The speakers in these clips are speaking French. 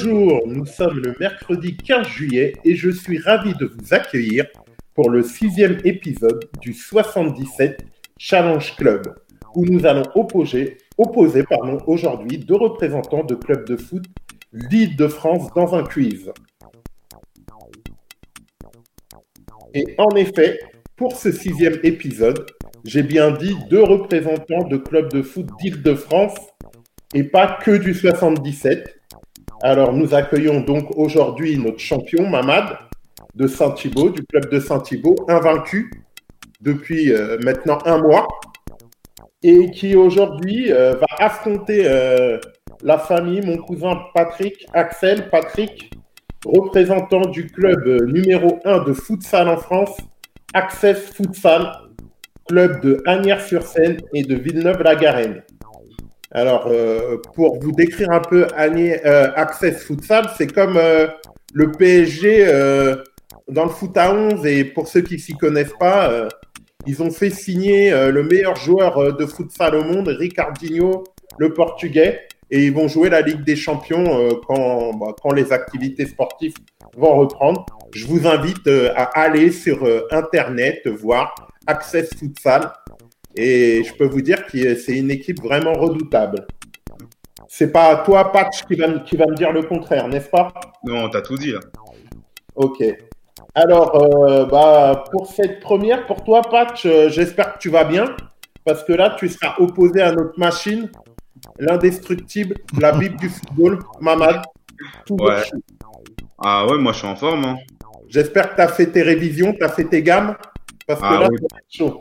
Bonjour, nous sommes le mercredi 15 juillet et je suis ravi de vous accueillir pour le sixième épisode du 77 Challenge Club, où nous allons opposer, opposer pardon, aujourd'hui deux représentants de clubs de foot d'Île-de-France dans un quiz. Et en effet, pour ce sixième épisode, j'ai bien dit deux représentants de clubs de foot d'Île-de-France et pas que du 77. Alors, nous accueillons donc aujourd'hui notre champion, Mamad, de Saint-Thibault, du club de Saint-Thibault, invaincu depuis euh, maintenant un mois, et qui aujourd'hui euh, va affronter euh, la famille, mon cousin Patrick, Axel, Patrick, représentant du club numéro 1 de futsal en France, Access Futsal, club de Agnières-sur-Seine et de Villeneuve-la-Garenne. Alors, euh, pour vous décrire un peu euh, Access Futsal, c'est comme euh, le PSG dans le foot à 11. Et pour ceux qui s'y connaissent pas, ils ont fait signer le meilleur joueur de futsal au monde, Ricardinho, le portugais. Et ils vont jouer la Ligue des Champions quand, bah, quand les activités sportives vont reprendre. Je vous invite à aller sur Internet voir Access Futsal et je peux vous dire que c'est une équipe vraiment redoutable. C'est pas toi, Patch, qui va, qui va me dire le contraire, n'est-ce pas? Non, t'as tout dit là. Ok. Alors, euh, bah, pour cette première, pour toi, Patch, euh, j'espère que tu vas bien. Parce que là, tu seras opposé à notre machine, l'indestructible, la Bible du football, Mamad. ouais. Ah ouais, moi je suis en forme. Hein. J'espère que tu as fait tes révisions, tu as fait tes gammes. Parce que ah là, c'est chaud.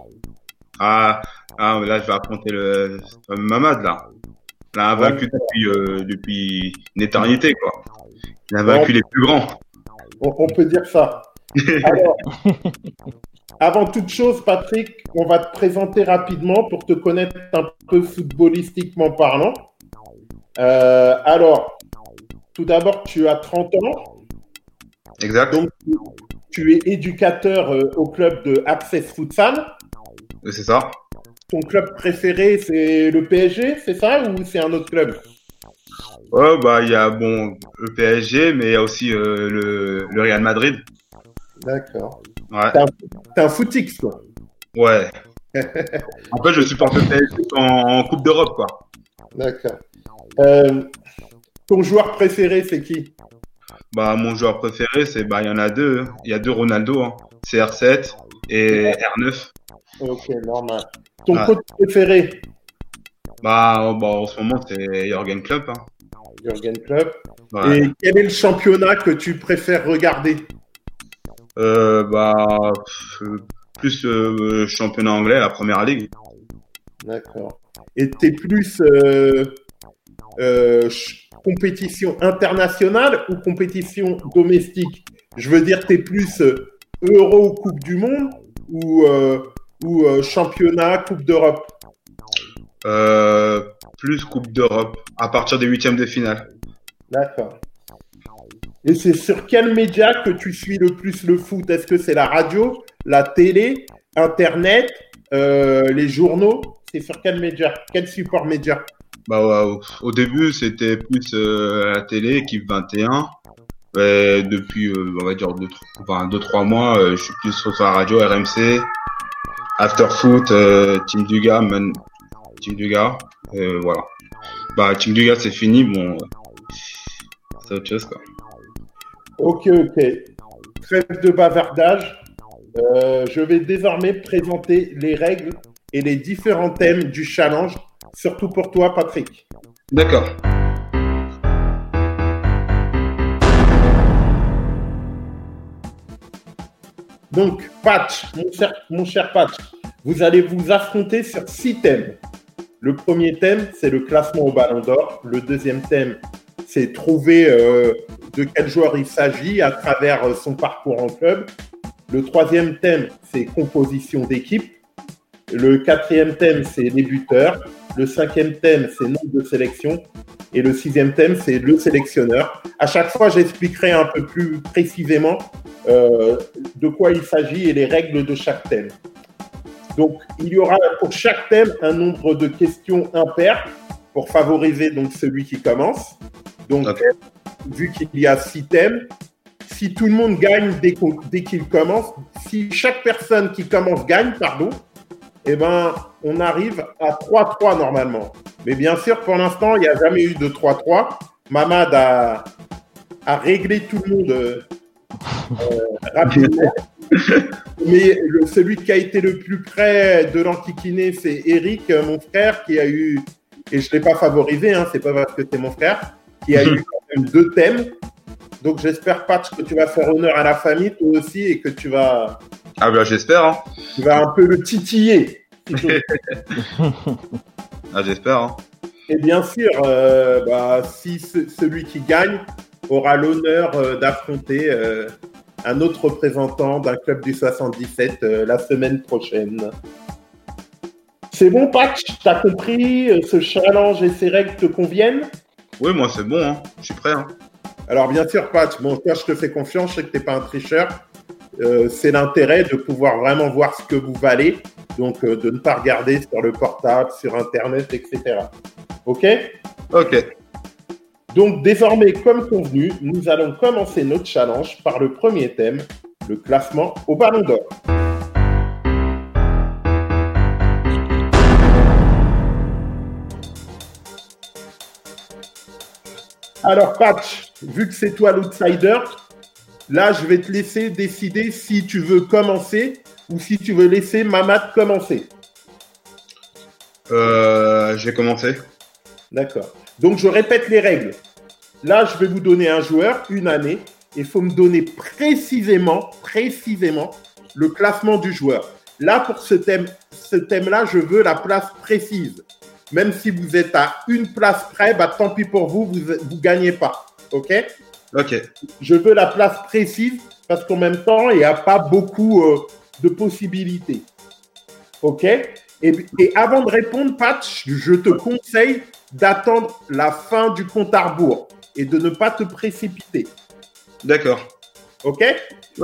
Ah, ah, là, je vais affronter le, Mamad, là. Il a vaincu depuis, euh, depuis une éternité, quoi. Il a vaincu les plus grands. On, peut dire ça. Alors, avant toute chose, Patrick, on va te présenter rapidement pour te connaître un peu footballistiquement parlant. Euh, alors, tout d'abord, tu as 30 ans. Exact. Donc, tu es éducateur euh, au club de Access Futsal. C'est ça. Ton club préféré, c'est le PSG, c'est ça ou c'est un autre club? Ouais, bah il y a bon le PSG, mais il y a aussi euh, le, le, Real Madrid. D'accord. Ouais. T'es un, un footix, quoi. Ouais. en fait, je supporte le PSG en, Coupe d'Europe, quoi. D'accord. Euh, ton joueur préféré, c'est qui? Bah mon joueur préféré, c'est bah il y en a deux. Hein. Il y a deux Ronaldo, hein. CR7 et R9. Ok, normal. Ton coach préféré bah, bah, en ce moment, c'est Jürgen Klopp. Hein. Jürgen Klopp. Et quel est le championnat que tu préfères regarder euh, bah, Plus euh, championnat anglais, la première ligue. D'accord. Et t'es plus euh, euh, compétition internationale ou compétition domestique? Je veux dire, t'es plus Euro Coupe du Monde ou ou euh, championnat, Coupe d'Europe? Euh, Plus Coupe d'Europe, à partir des huitièmes de finale. D'accord. Et c'est sur quel média que tu suis le plus le foot? Est-ce que c'est la radio, la télé, Internet, euh, les journaux? C'est sur quel média Quel support média? Bah, Au début, c'était plus la télé, équipe 21. depuis, on va dire, 2-3 mois, je suis plus sur la radio, RMC, Afterfoot, euh, Team Duga, Man... Team Duga, euh, voilà. Bah, Team Duga, c'est fini, bon, c'est autre chose, quoi. Ok, ok. Trêve de bavardage. Euh, je vais désormais présenter les règles et les différents thèmes du challenge, surtout pour toi, Patrick. D'accord. Donc, Patch, mon cher, Patch, vous allez vous affronter sur six thèmes. Le premier thème, c'est le classement au Ballon d'Or. Le deuxième thème, c'est trouver euh, de quel joueur il s'agit à travers euh, son parcours en club. Le troisième thème, c'est composition d'équipe. Le quatrième thème, c'est les buteurs. Le cinquième thème, c'est nombre de sélection. Et le sixième thème, c'est le sélectionneur. À chaque fois, j'expliquerai un peu plus précisément euh, de quoi il s'agit et les règles de chaque thème. Donc, il y aura pour chaque thème un nombre de questions impaires pour favoriser donc celui qui commence. Donc, vu qu'il y a six thèmes, si tout le monde gagne dès, qu'il commence, si chaque personne qui commence gagne, pardon, eh ben, on arrive à 3-3 normalement. Mais bien sûr, pour l'instant, il n'y a jamais eu de 3-3. Mamad a, a, réglé tout le monde euh, rapidement. Mais celui qui a été le plus près de l'antiquiné, c'est Eric, mon frère, qui a eu, et je ne l'ai pas favorisé, hein, c'est pas parce que c'est mon frère, qui a eu quand même deux thèmes. Donc j'espère, Patch, que tu vas faire honneur à la famille, toi aussi, et que tu vas. Ah ben j'espère. Hein. Tu vas un peu le titiller. ah j'espère. Hein. Et bien sûr, euh, bah, si celui qui gagne aura l'honneur euh, d'affronter euh, un autre représentant d'un club du 77 la semaine prochaine. C'est bon, Patch? T'as compris Ce challenge et ces règles te conviennent? Oui, moi c'est bon, hein. je suis prêt. Hein. Alors bien sûr, Patch, bon, toi je te fais confiance, je sais que tu n'es pas un tricheur. C'est l'intérêt de pouvoir vraiment voir ce que vous valez, donc de ne pas regarder sur le portable, sur Internet, etc. OK? OK. Donc désormais, comme convenu, nous allons commencer notre challenge par le premier thème, le classement au ballon d'or. Alors Patch, vu que c'est toi l'outsider, là je vais te laisser décider si tu veux commencer ou si tu veux laisser Mamad commencer. Euh, je vais commencer. D'accord. Donc, je répète les règles. Là, je vais vous donner un joueur, une année. Il faut me donner précisément, précisément, le classement du joueur. Là, pour ce thème, ce thème-là, je veux la place précise. Même si vous êtes à une place près, bah, tant pis pour vous, vous ne gagnez pas. OK? OK. Je veux la place précise parce qu'en même temps, il n'y a pas beaucoup euh, de possibilités. OK? Et, et, avant de répondre, Patch, je te conseille d'attendre la fin du compte à rebours et de ne pas te précipiter. D'accord. OK,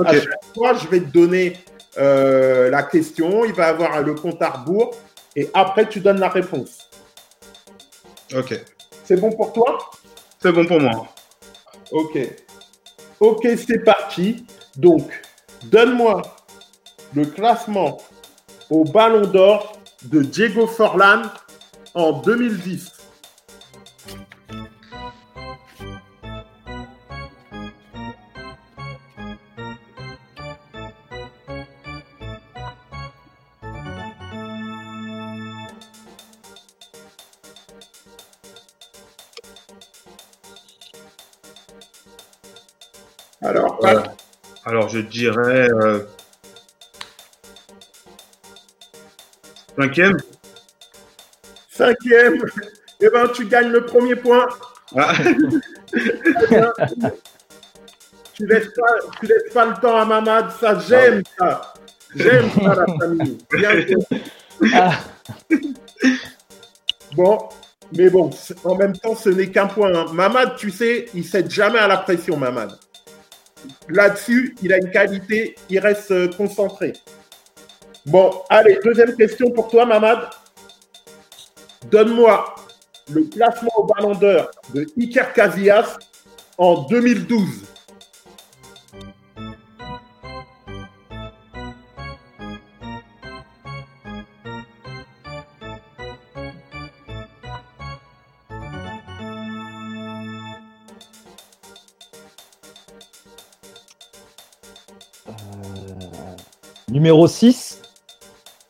À chaque fois, je vais te donner euh, la question, il va avoir le compte à rebours et après, tu donnes la réponse. OK. C'est bon pour toi? C'est bon pour moi. OK. OK, c'est parti. Donc, donne-moi le classement au Ballon d'Or de Diego Forlan en 2010. Je dirais euh, cinquième. Cinquième. Eh ben, tu gagnes le premier point. Ah. tu laisses pas, tu laisses pas le temps à Mamad. Ça, j'aime ça. J'aime ça, la famille. Ah. Bon, mais bon, en même temps, ce n'est qu'un point. Hein. Mamad, tu sais, il cède jamais à la pression, Mamad. Là-dessus, il a une qualité, il reste euh, concentré. Bon, allez, deuxième question pour toi, Mamad. Donne-moi le classement au Ballon d'Or de Iker Casillas en 2012. Numéro 6.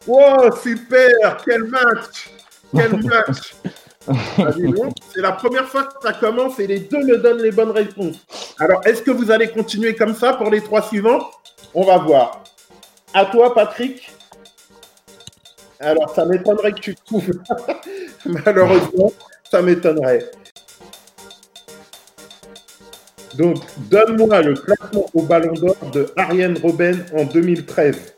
Wow, super Quel match Quel match ah, C'est la première fois que ça commence et les deux me donnent les bonnes réponses. Alors, est-ce que vous allez continuer comme ça pour les trois suivants? On va voir. À toi, Patrick. Alors, ça m'étonnerait que tu trouves. Malheureusement, ça m'étonnerait. Donc, donne-moi le classement au Ballon d'Or de Ariane Robben en 2013.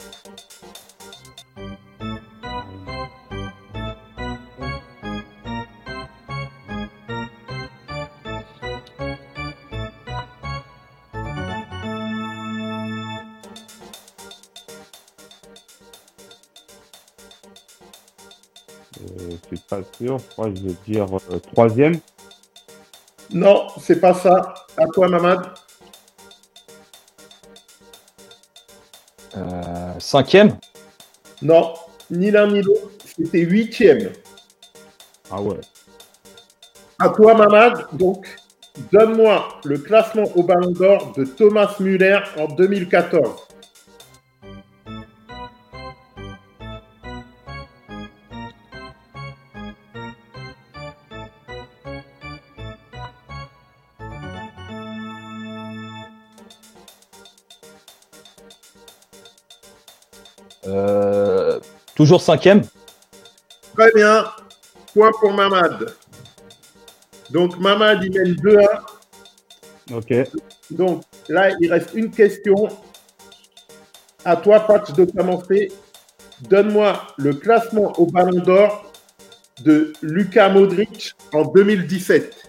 Sûr. Je vais dire euh, troisième. Non, c'est pas ça. À toi, Mamad. Euh, cinquième Non, ni l'un ni l'autre. C'était huitième. Ah ouais. À toi, Mamad. Donc, donne-moi le classement au Ballon d'Or de Thomas Müller en 2014. Toujours cinquième Très bien. Point pour Mamad. Donc, Mamad, il mène 2 1. Ok. Donc, là, il reste une question. À toi, Patch, de commencer. Donne-moi le classement au Ballon d'Or de Luka Modric en 2017.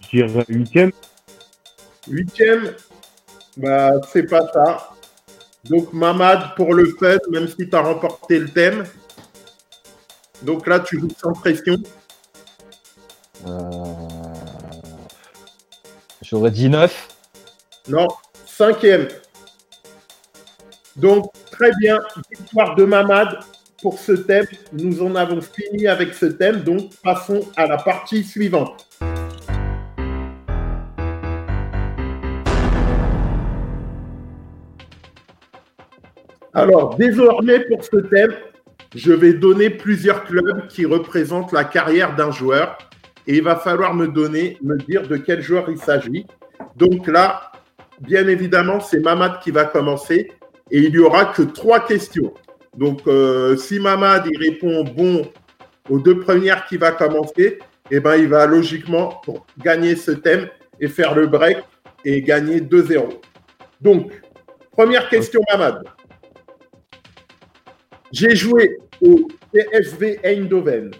Je dirais huitième. Huitième, bah, c'est pas ça. Donc, Mamad, pour le fait, même si tu as remporté le thème. Donc là, tu joues sans pression. Euh, J'aurais dit neuf. Non, cinquième. Donc, très bien, victoire de Mamad pour ce thème. Nous en avons fini avec ce thème, donc passons à la partie suivante. Alors, désormais, pour ce thème, je vais donner plusieurs clubs qui représentent la carrière d'un joueur et il va falloir me donner, me dire de quel joueur il s'agit. Donc là, bien évidemment, c'est Mamad qui va commencer et il n'y aura que trois questions. Donc, euh, si Mamad il répond bon aux deux premières qui va commencer, eh ben, il va logiquement pour gagner ce thème et faire le break et gagner 2-0. Donc, première question, Mamad. J'ai joué au PSV Eindhoven,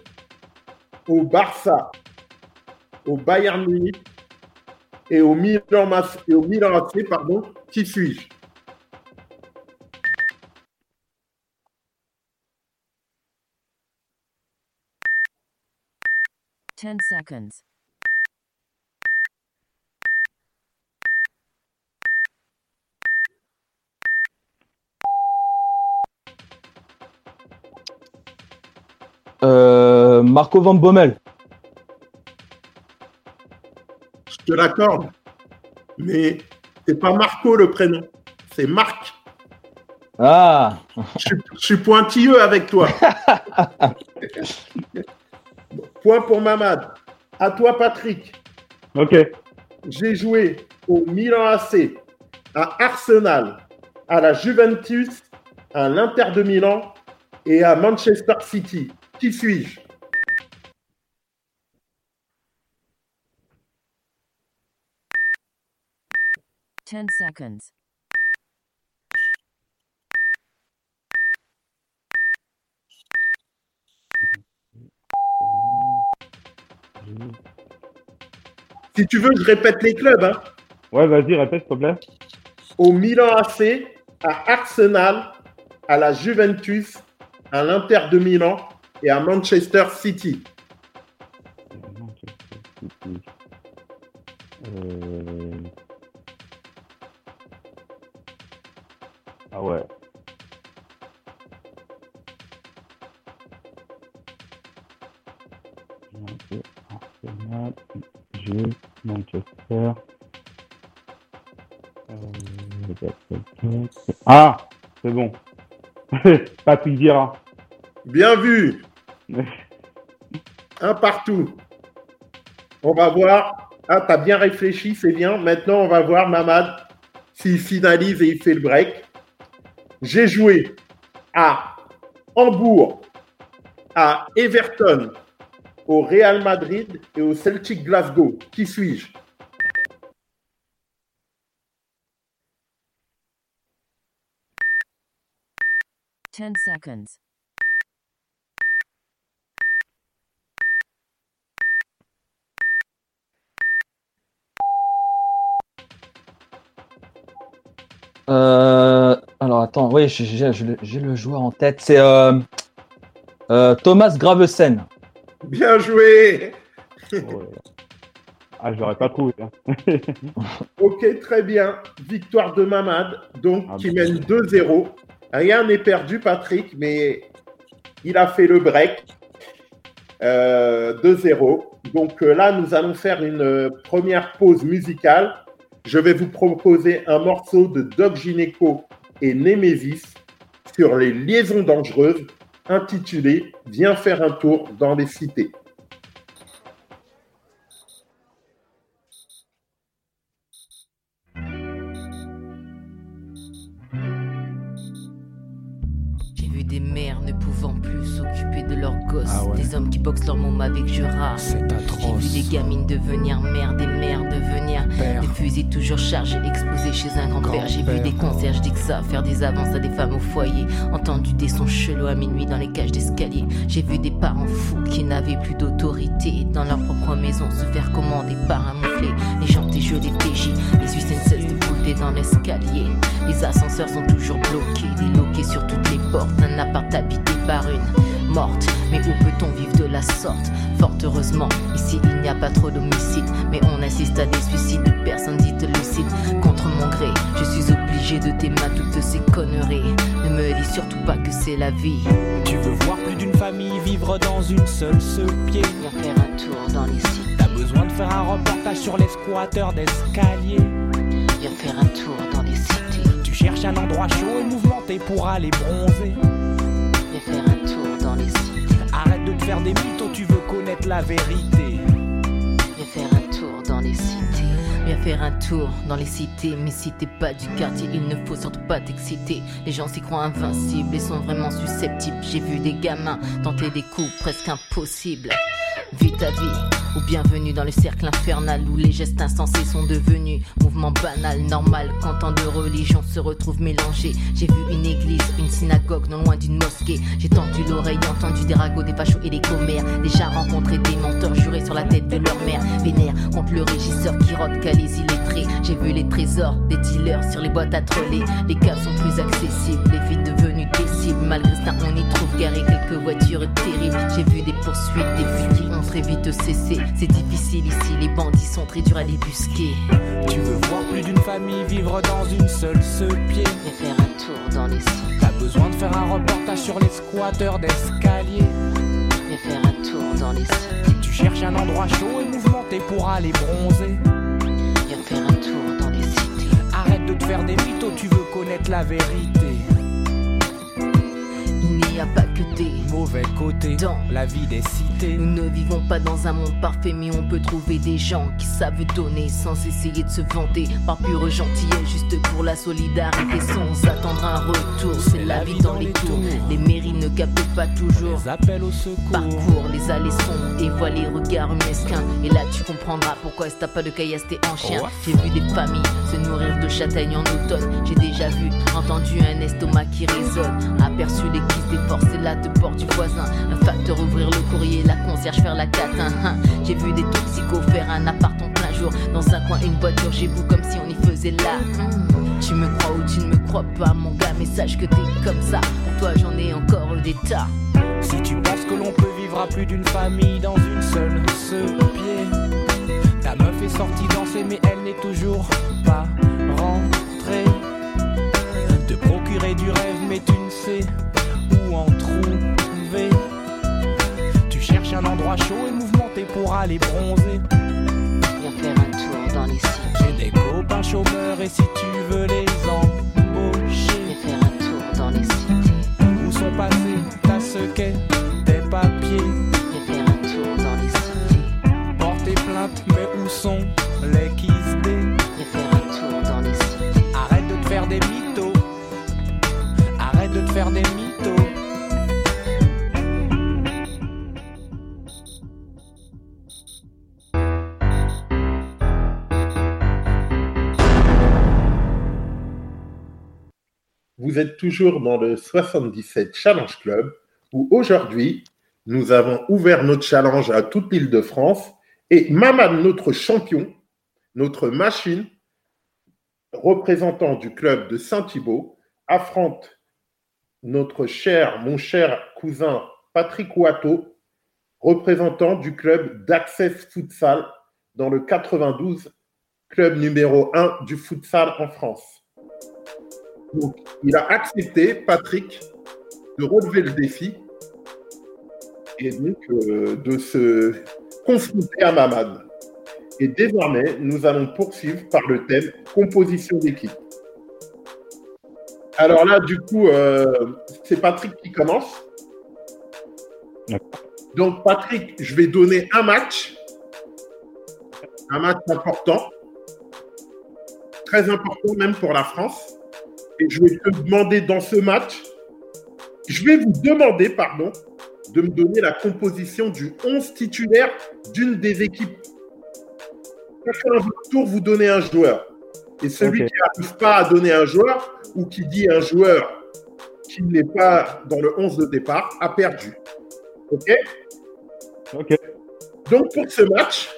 au Barça, au Bayern Munich et au Milan, et au Milan AC, pardon. Qui suis-je? Ten seconds. Euh, Marco Van Bommel. Je te l'accorde. Mais c'est pas Marco le prénom, c'est Marc. Ah, je suis pointilleux avec toi. Point pour Mamad. À toi, Patrick. Ok. J'ai joué au Milan AC, à Arsenal, à la Juventus, à l'Inter de Milan et à Manchester City. Qui suis-je? Ten seconds. Si tu veux, je répète les clubs. hein. Ouais, vas-y, répète, s'il te plaît. Au Milan AC, à Arsenal, à la Juventus, à l'Inter de Milan et à Manchester City. C'est bon. Patrick Vieira. Bien vu. Un partout. On va voir. Ah, t'as bien réfléchi, c'est bien. Maintenant, on va voir Mamad s'il finalise et il fait le break. J'ai joué à Hambourg, à Everton, au Real Madrid et au Celtic Glasgow. Qui suis-je? 10 seconds. Euh, alors attends, oui, j'ai le joueur en tête. C'est euh, euh, Thomas Gravesen. Bien joué Ah, je l'aurais pas trouvé. Hein. Ok, très bien. Victoire de Mamad, donc ah, qui mène 2-0. Rien n'est perdu, Patrick, mais il a fait le break. Euh, 2-0. Donc euh, là, nous allons faire une euh, première pause musicale. Je vais vous proposer un morceau de Doc Gineco et Nemesis sur les liaisons dangereuses, intitulé Viens faire un tour dans les cités. Avec Jura. C'est J'ai vu des gamines devenir mères, des mères devenir Père. des fusils toujours chargés, explosés chez un grand-père. J'ai vu des concierges d'Ixa faire des avances à des femmes au foyer. Entendu des sons chelous à minuit dans les cages d'escalier. J'ai vu des parents fous qui n'avaient plus d'autorité dans leur propre maison se faire commander par un mouflet. Les gens des jeux des PJ, les Suisses ne cessent de bouter dans l'escalier. Les ascenseurs sont toujours bloqués, déloqués sur toutes les portes. Un appart habité par une morte. Mais où peut-on vivre de la sorte? Fort heureusement, ici il n'y a pas trop d'homicides. Mais on assiste à des suicides de personnes dites lucides. Contre mon gré, je suis obligé de t'aimer toutes ces conneries. Ne me dis surtout pas que c'est la vie. Tu veux voir plus d'une famille vivre dans une seule ce pied? Viens faire un tour dans les sites. T'as besoin de faire un reportage sur les squatteurs d'escalier. Viens faire un tour dans les cités. Tu cherches un endroit chaud et mouvementé pour aller bronzer. Viens faire un tour dans les cités. Arrête de te faire des mythos, tu veux connaître la vérité. Viens faire un tour dans les cités. Viens faire un tour dans les cités. Mais si t'es pas du quartier, il ne faut surtout pas t'exciter. Les gens s'y croient invincibles et sont vraiment susceptibles. J'ai vu des gamins tenter des coups presque impossibles. Vis ta vie, ou bienvenue dans le cercle infernal où les gestes insensés sont devenus mouvement banal, normal, quand tant de religions se retrouvent mélangées. J'ai vu une église, une synagogue, non loin d'une mosquée. J'ai tendu l'oreille, entendu des ragots, des fachos et des commères. Déjà rencontré des menteurs jurés sur la tête de leur mère. Vénère contre le régisseur qui rote qu'à les illettrés. J'ai vu les trésors des dealers sur les boîtes à troller. Les caves sont plus accessibles, les filles devenues Malgré ça, on y trouve garé quelques voitures terribles. J'ai vu des poursuites, des fuites qui ont très vite cessé. C'est difficile ici, les bandits sont très durs à débusquer. Tu veux voir plus d'une famille vivre dans une seule ce pied. Viens faire un tour dans les sites. T'as besoin de faire un reportage sur les squatteurs d'escalier. Viens faire un tour dans les sites. Tu cherches un endroit chaud et mouvementé pour aller bronzer. Viens faire un tour dans les cités. Arrête de te faire des mythos, tu veux connaître la vérité. N'y a pas que des Mauvais côté Dans la vie des cités. Nous ne vivons pas dans un monde parfait, mais on peut trouver des gens qui savent donner sans essayer de se vanter. Par pure gentillesse, juste pour la solidarité, sans attendre un retour. C'est la vie dans les tours. Les mairies ne captent pas toujours. Les appels au secours. Parcours les allées sombres et vois les regards mesquins. Et là, tu comprendras pourquoi est-ce t'as pas de caillasse, t'es en chien. Ouais. J'ai vu des familles se nourrir de châtaignes en automne. J'ai déjà vu, entendu un estomac qui résonne. Aperçu les kisses déforcés là de bord du voisin. Un facteur ouvrir le courrier, la concierge faire la catin. hein. J'ai vu des toxicos faire un appart en plein jour. Dans un coin, une voiture, j'ai vu comme si on y faisait là. Hmm. Tu me crois ou tu ne me crois pas, mon gars, mais sache que t'es comme ça. Pour toi, j'en ai encore des tas. Si tu penses que l'on peut vivre à plus d'une famille dans une seule ce pied. Ta meuf est sortie danser mais elle n'est toujours pas rentrée. Te procurer du rêve mais tu ne sais trouver. Tu cherches un endroit chaud et mouvementé pour aller bronzer. Viens faire un tour dans les cités. J'ai des copains chômeurs et si tu veux les Vous êtes toujours dans le 77 Challenge Club où aujourd'hui, nous avons ouvert notre challenge à toute l'île de France et Mamad, notre champion, notre machine, représentant du club de Saint-Thibault, affronte notre cher, mon cher cousin Patrick Ouatto, représentant du club d'Access Futsal dans le 92, club numéro 1 du futsal en France. Donc, il a accepté, Patrick, de relever le défi et donc euh, de se confronter à Mamad. Et désormais, nous allons poursuivre par le thème composition d'équipe. Alors là, du coup, euh, c'est Patrick qui commence. Donc, Patrick, je vais donner un match. Un match important. Très important même pour la France. Et je vais te demander dans ce match, je vais vous demander, pardon, de me donner la composition du 11 titulaire d'une des équipes. Chacun à votre tour, vous donnez un joueur. Et celui qui n'arrive pas à donner un joueur ou qui dit un joueur qui n'est pas dans le 11 de départ a perdu. OK? Ok. Donc pour ce match,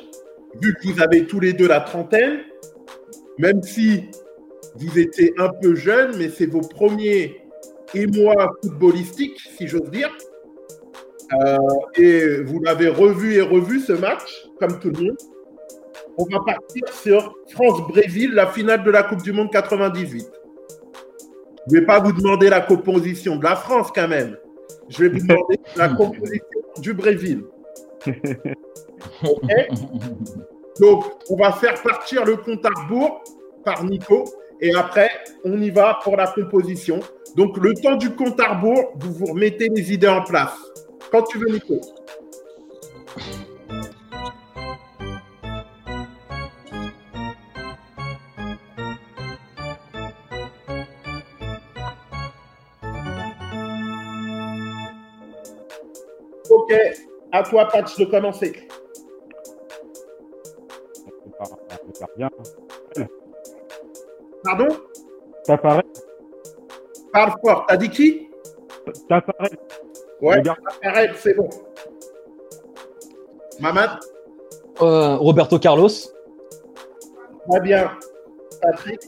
vu que vous avez tous les deux la trentaine, même si vous étiez un peu jeune, mais c'est vos premiers émois footballistiques, si j'ose dire, euh, et vous l'avez revu et revu ce match, comme tout le monde, on va partir sur France-Brésil, la finale de la Coupe du Monde 98. Je ne vais pas vous demander la composition de la France quand même. Je vais vous demander la composition du Brésil. Donc, on va faire partir le compte à rebours par Nico et après, on y va pour la composition. Donc, le temps du compte à rebours, vous vous remettez les idées en place. Quand tu veux, Nico. Ok, à toi, Patch, de commencer. Bien. Pardon? Ça paraît. Parle fort. T'as dit qui? Ça paraît. Ouais, arrête, c'est bon. Mamad, Euh, Roberto Carlos. très bien. Patrick,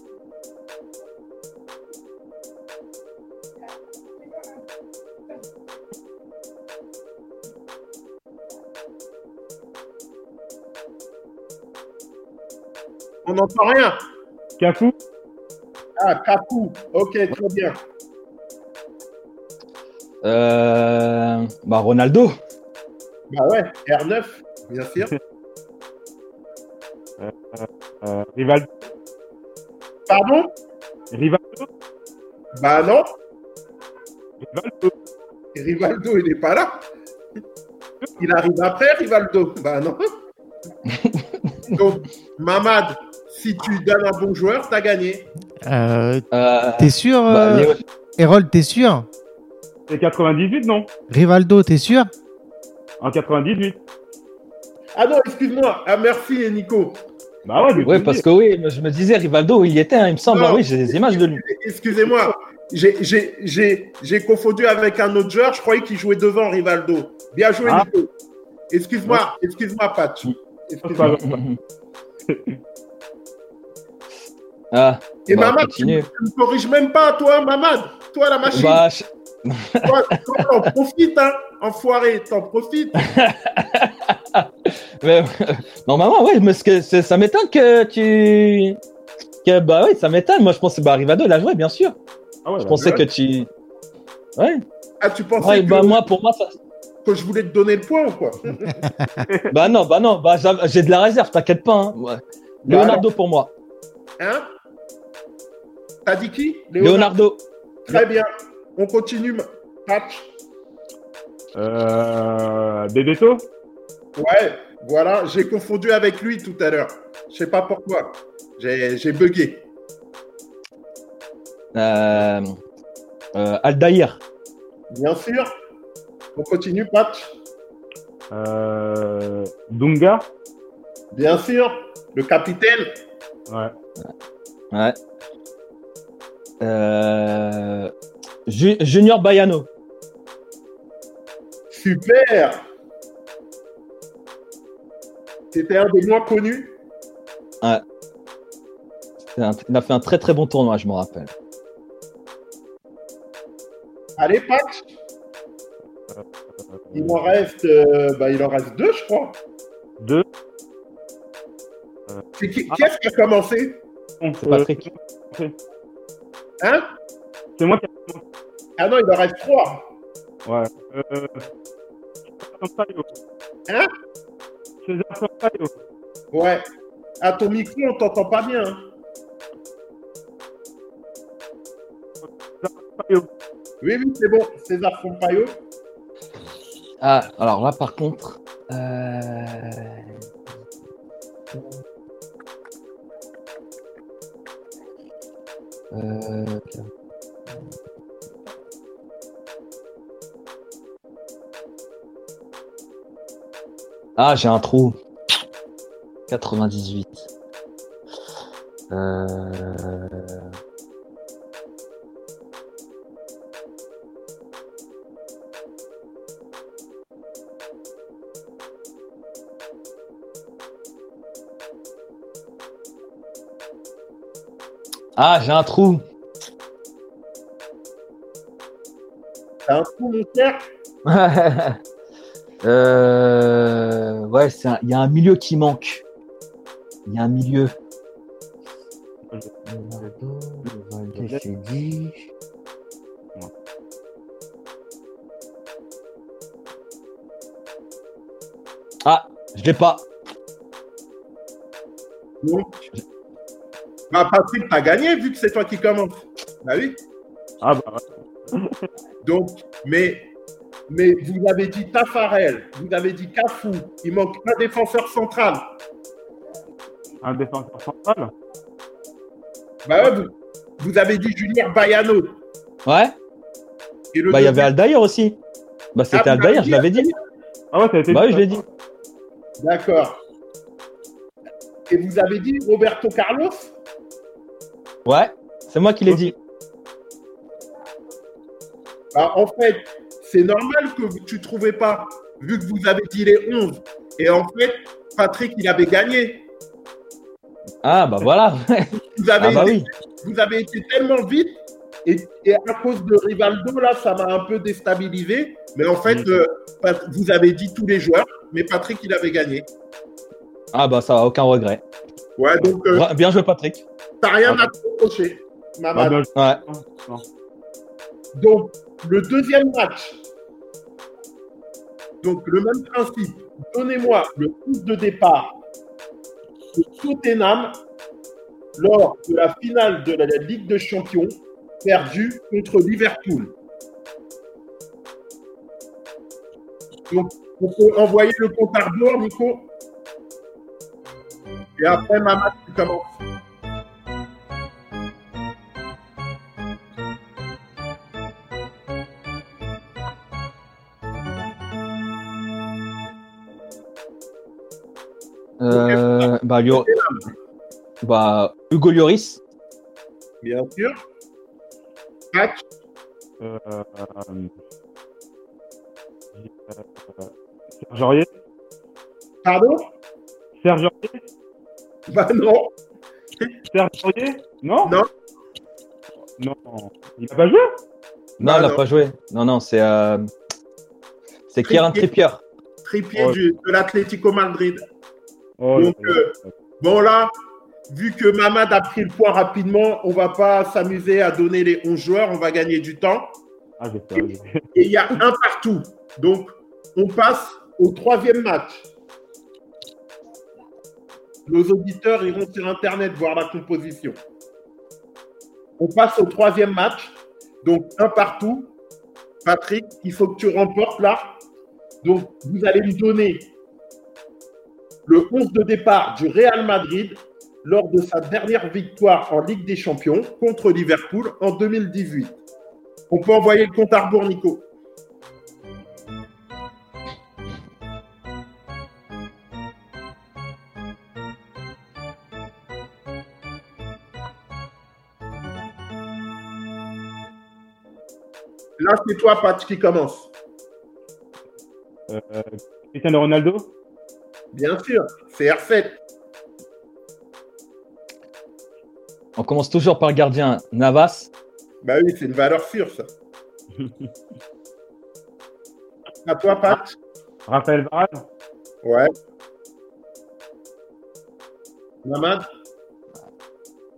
on n'entend rien. Cafou? Ah, Capou. Ok, très bien. Euh, bah, Ronaldo. Bah ouais, R9, bien sûr. Euh, Rivaldo. Pardon? Rivaldo? Bah non, Rivaldo. Rivaldo, il n'est pas là. Il arrive après, Rivaldo. Bah non. Donc, Mamad, si tu donnes un bon joueur, t'as gagné. Euh, Euh, t'es sûr, bah, euh, Hérold, t'es sûr? C'est 98, non Rivaldo, t'es sûr? En 98. Ah non, excuse-moi. Ah, merci, Nico. Bah ouais, Ouais, parce que oui, je me disais Rivaldo, il y était, hein, il me semble. Non. Ah oui, j'ai des images de lui. Excusez-moi. J'ai- J'ai j'ai- j'ai confondu avec un autre joueur. Je croyais qu'il jouait devant Rivaldo. Bien joué, Ah. Nico. Excuse-moi, excuse-moi, pas Excuse-moi. Ah, Et bah, Mamad, tu ne me corriges même pas, toi, Mamad. Toi, la machine. Bah, je- Toi, t'en profites, hein. Enfoiré, t'en profites. mais, normalement, ouais, mais que- ça m'étonne que tu. Que, bah oui, ça m'étonne. Moi, je pensais, bah, Rivado, il a joué, bien sûr. Ah ouais, Je bah, pensais que tu. Ouais, Ah, tu pensais ouais que, bah, moi, pour moi, ça. que je voulais te donner le point ou quoi Bah, non, bah, non, bah, j'ai- de la réserve, t'inquiète pas. Hein. Leonardo pour moi. Hein? T'as dit qui? Leonardo. Très bien. On continue, Patch. Euh, Bebeto Ouais, voilà, j'ai confondu avec lui tout à l'heure. Je sais pas pourquoi. J'ai j'ai bugué. Euh, euh, Aldaïr. Bien sûr. On continue, Patch. euh, Dunga? Bien sûr. Le capitaine. Ouais. Ouais. Euh, Ju- Junior Bayano. Super. C'était un des moins connus. Un- il a fait un très très bon tournoi, je me rappelle. Allez, Patch. Il en reste, euh, bah, il en reste deux, je crois. Deux. C'est qui, qui est-ce qui a commencé? C'est Patrick. Hein C'est moi qui Ah non, il en reste trois. Ouais. Euh... Hein César Sampaio. Ouais. À ton micro, on t'entend pas bien. hein. Oui, oui, c'est bon. César Sampaio. Ah, alors là par contre. euh, euh, Ah, j'ai un trou. 98. Euh... Ah, j'ai un trou. T'as un trou, mon cher Euh, ouais, il y a un milieu qui manque. Il y a un milieu. Ronaldo, Valdes, c'est dit. Ah, je l'ai pas. Bah, Patrick, t'as gagné vu que c'est toi qui commence. Bah oui. Ah bah ouais. Donc, mais, mais vous avez dit Tafarel, vous avez dit Cafou, il manque un défenseur central. Un défenseur central. Bah ouais, vous, vous avez dit Junior Bayano. Ouais. Et le Bah, il y avait Aldair aussi. Bah, c'était Ah, Aldair, je l'avais dit. Ah ouais, a été Bah oui, je l'ai dit. D'accord. Et vous avez dit Roberto Carlos? Ouais, c'est moi qui l'ai dit. Bah, En fait, c'est normal que tu ne trouvais pas, vu que vous avez dit les 11. Et en fait, Patrick, il avait gagné. Ah, bah voilà. Vous avez, Ah, bah été, oui. vous avez été tellement vite. Et, et à cause de Rivaldo, là, ça m'a un peu déstabilisé. Mais en fait, Mhm. euh, vous avez dit tous les joueurs. Mais Patrick, il avait gagné. Ah, bah, ça aucun regret. Ouais, donc, euh, Bien joué, Patrick. t'as rien Ah. à te reprocher, Ah Mamad. bah, Ouais. Donc, le deuxième match. Donc, le même principe. Donnez-moi le coup de départ de Tottenham lors de la finale de la Ligue des Champions perdue contre Liverpool. Donc, on peut envoyer le compte à rebours, Nico? Et après, Mamad, tu commences. Euh, bah, Lio- bah, Hugo Lloris. Bien sûr. Match. euh, euh, euh, Serge Aurier. Pardon? Serge Aurier. Bah non. Serge Aurier. Non Non. Non. Il a pas joué Non, Ah, il n'a pas joué. Non, non, c'est euh... c'est Kieran Trippier. Trippier. Ouais. du- de l'Atlético Madrid. Oh, Donc, là, là. euh, Bon là, vu que Mamad a pris le point rapidement, on va pas s'amuser à donner les 11 joueurs, on va gagner du temps. Ah, Et il y a un partout. Donc, on passe au troisième match. Nos auditeurs iront sur Internet voir la composition. On passe au troisième match. Donc, un partout. Patrick, il faut que tu remportes là. Donc, vous allez me donner le 11 de départ du Real Madrid lors de sa dernière victoire en Ligue des Champions contre Liverpool en 2018. On peut envoyer le compte à rebours, Nico. Là, c'est toi, Pat, qui commence. Euh, Cristiano Ronaldo? Bien sûr, c'est R7. On commence toujours par le gardien Navas. Bah oui, c'est une valeur sûre, ça. à toi, Pat Raphaël Varane? Ouais. Mamad?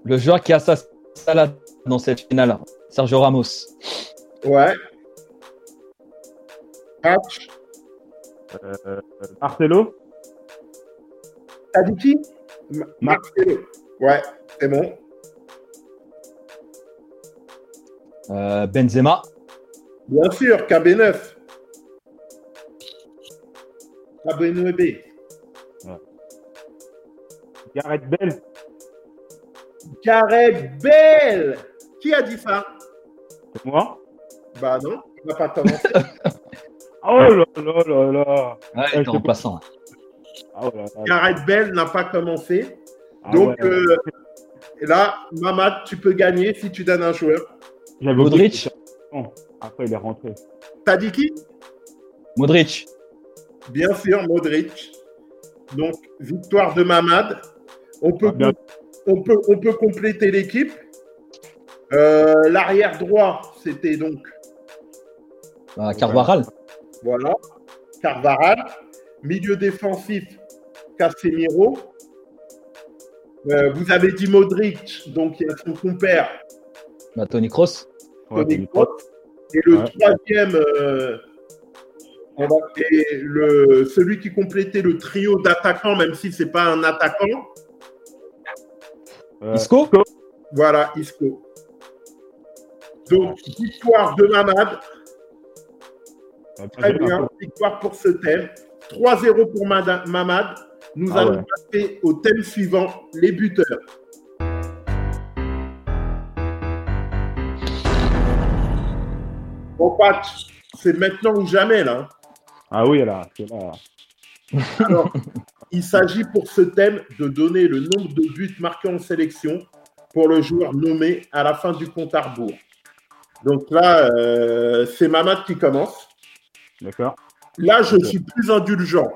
Le joueur qui a sa salade dans cette finale, Sergio Ramos. Ouais. Pat euh, Marcelo T'as dit qui Ma- Mar- Marcelo. Ouais, c'est bon. Euh, Benzema. Bien sûr, KB9. KB9B. Gareth Bell Gareth Bell Qui a dit ça? C'est moi Bah non, il va pas commencer. Oh là là là là Ouais, il Ouais, était remplaçant. Ah ouais, là, là. Gareth Bell n'a pas commencé. Ah Donc ouais. euh, là, Mamad, tu peux gagner si tu donnes un joueur. J'avais Modric. Après, il est rentré. T'as dit qui? Modric. Bien sûr, Modric. Donc, victoire de Mamad. On peut, Ah, on peut, on peut compléter l'équipe. Euh, L'arrière droit, c'était donc, Bah, Carvaral. voilà, Carvaral. Milieu défensif, Casemiro. Euh, vous avez dit Modric, donc il y a son compère, Bah, Tony. Ouais, Toni Kroos. Et le Ouais. troisième, euh, on va- et le, celui qui complétait le trio d'attaquants, même si c'est pas un attaquant, Euh, Isco voilà, Isco. Donc, victoire de Mamad. Euh, Très bien, victoire pour ce thème. 3-0 pour Mamad. Nous Ah allons ouais. passer au thème suivant, les buteurs. Bon, Pat, c'est maintenant ou jamais, là. Ah oui, là, c'est là. Alors, il s'agit pour ce thème de donner le nombre de buts marqués en sélection pour le joueur nommé à la fin du compte à rebours. Donc là, euh, c'est Mamad qui commence. D'accord Là, je suis plus indulgent.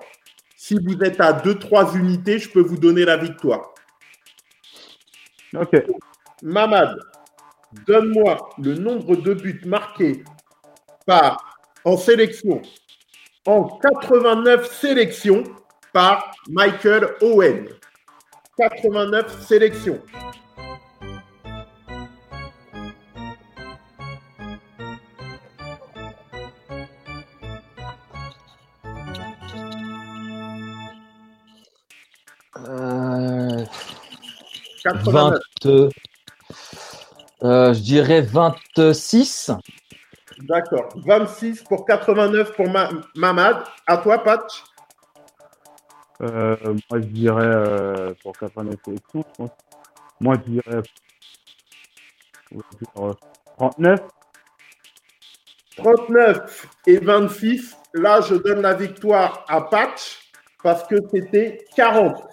Si vous êtes à 2-3 unités, je peux vous donner la victoire. Ok. Mamad, donne-moi le nombre de buts marqués par, en sélection en 89 sélections par Michael Owen. 89 sélections. 89. 20, euh, je dirais 26. D'accord. 26 pour 89 pour Ma- Mamad. À toi, Patch. Euh, moi, je dirais, euh, pour 89 sélections, je pense. Moi, je dirais. on va dire, euh, 39. 39 et 26. Là, je donne la victoire à Patch parce que c'était 40.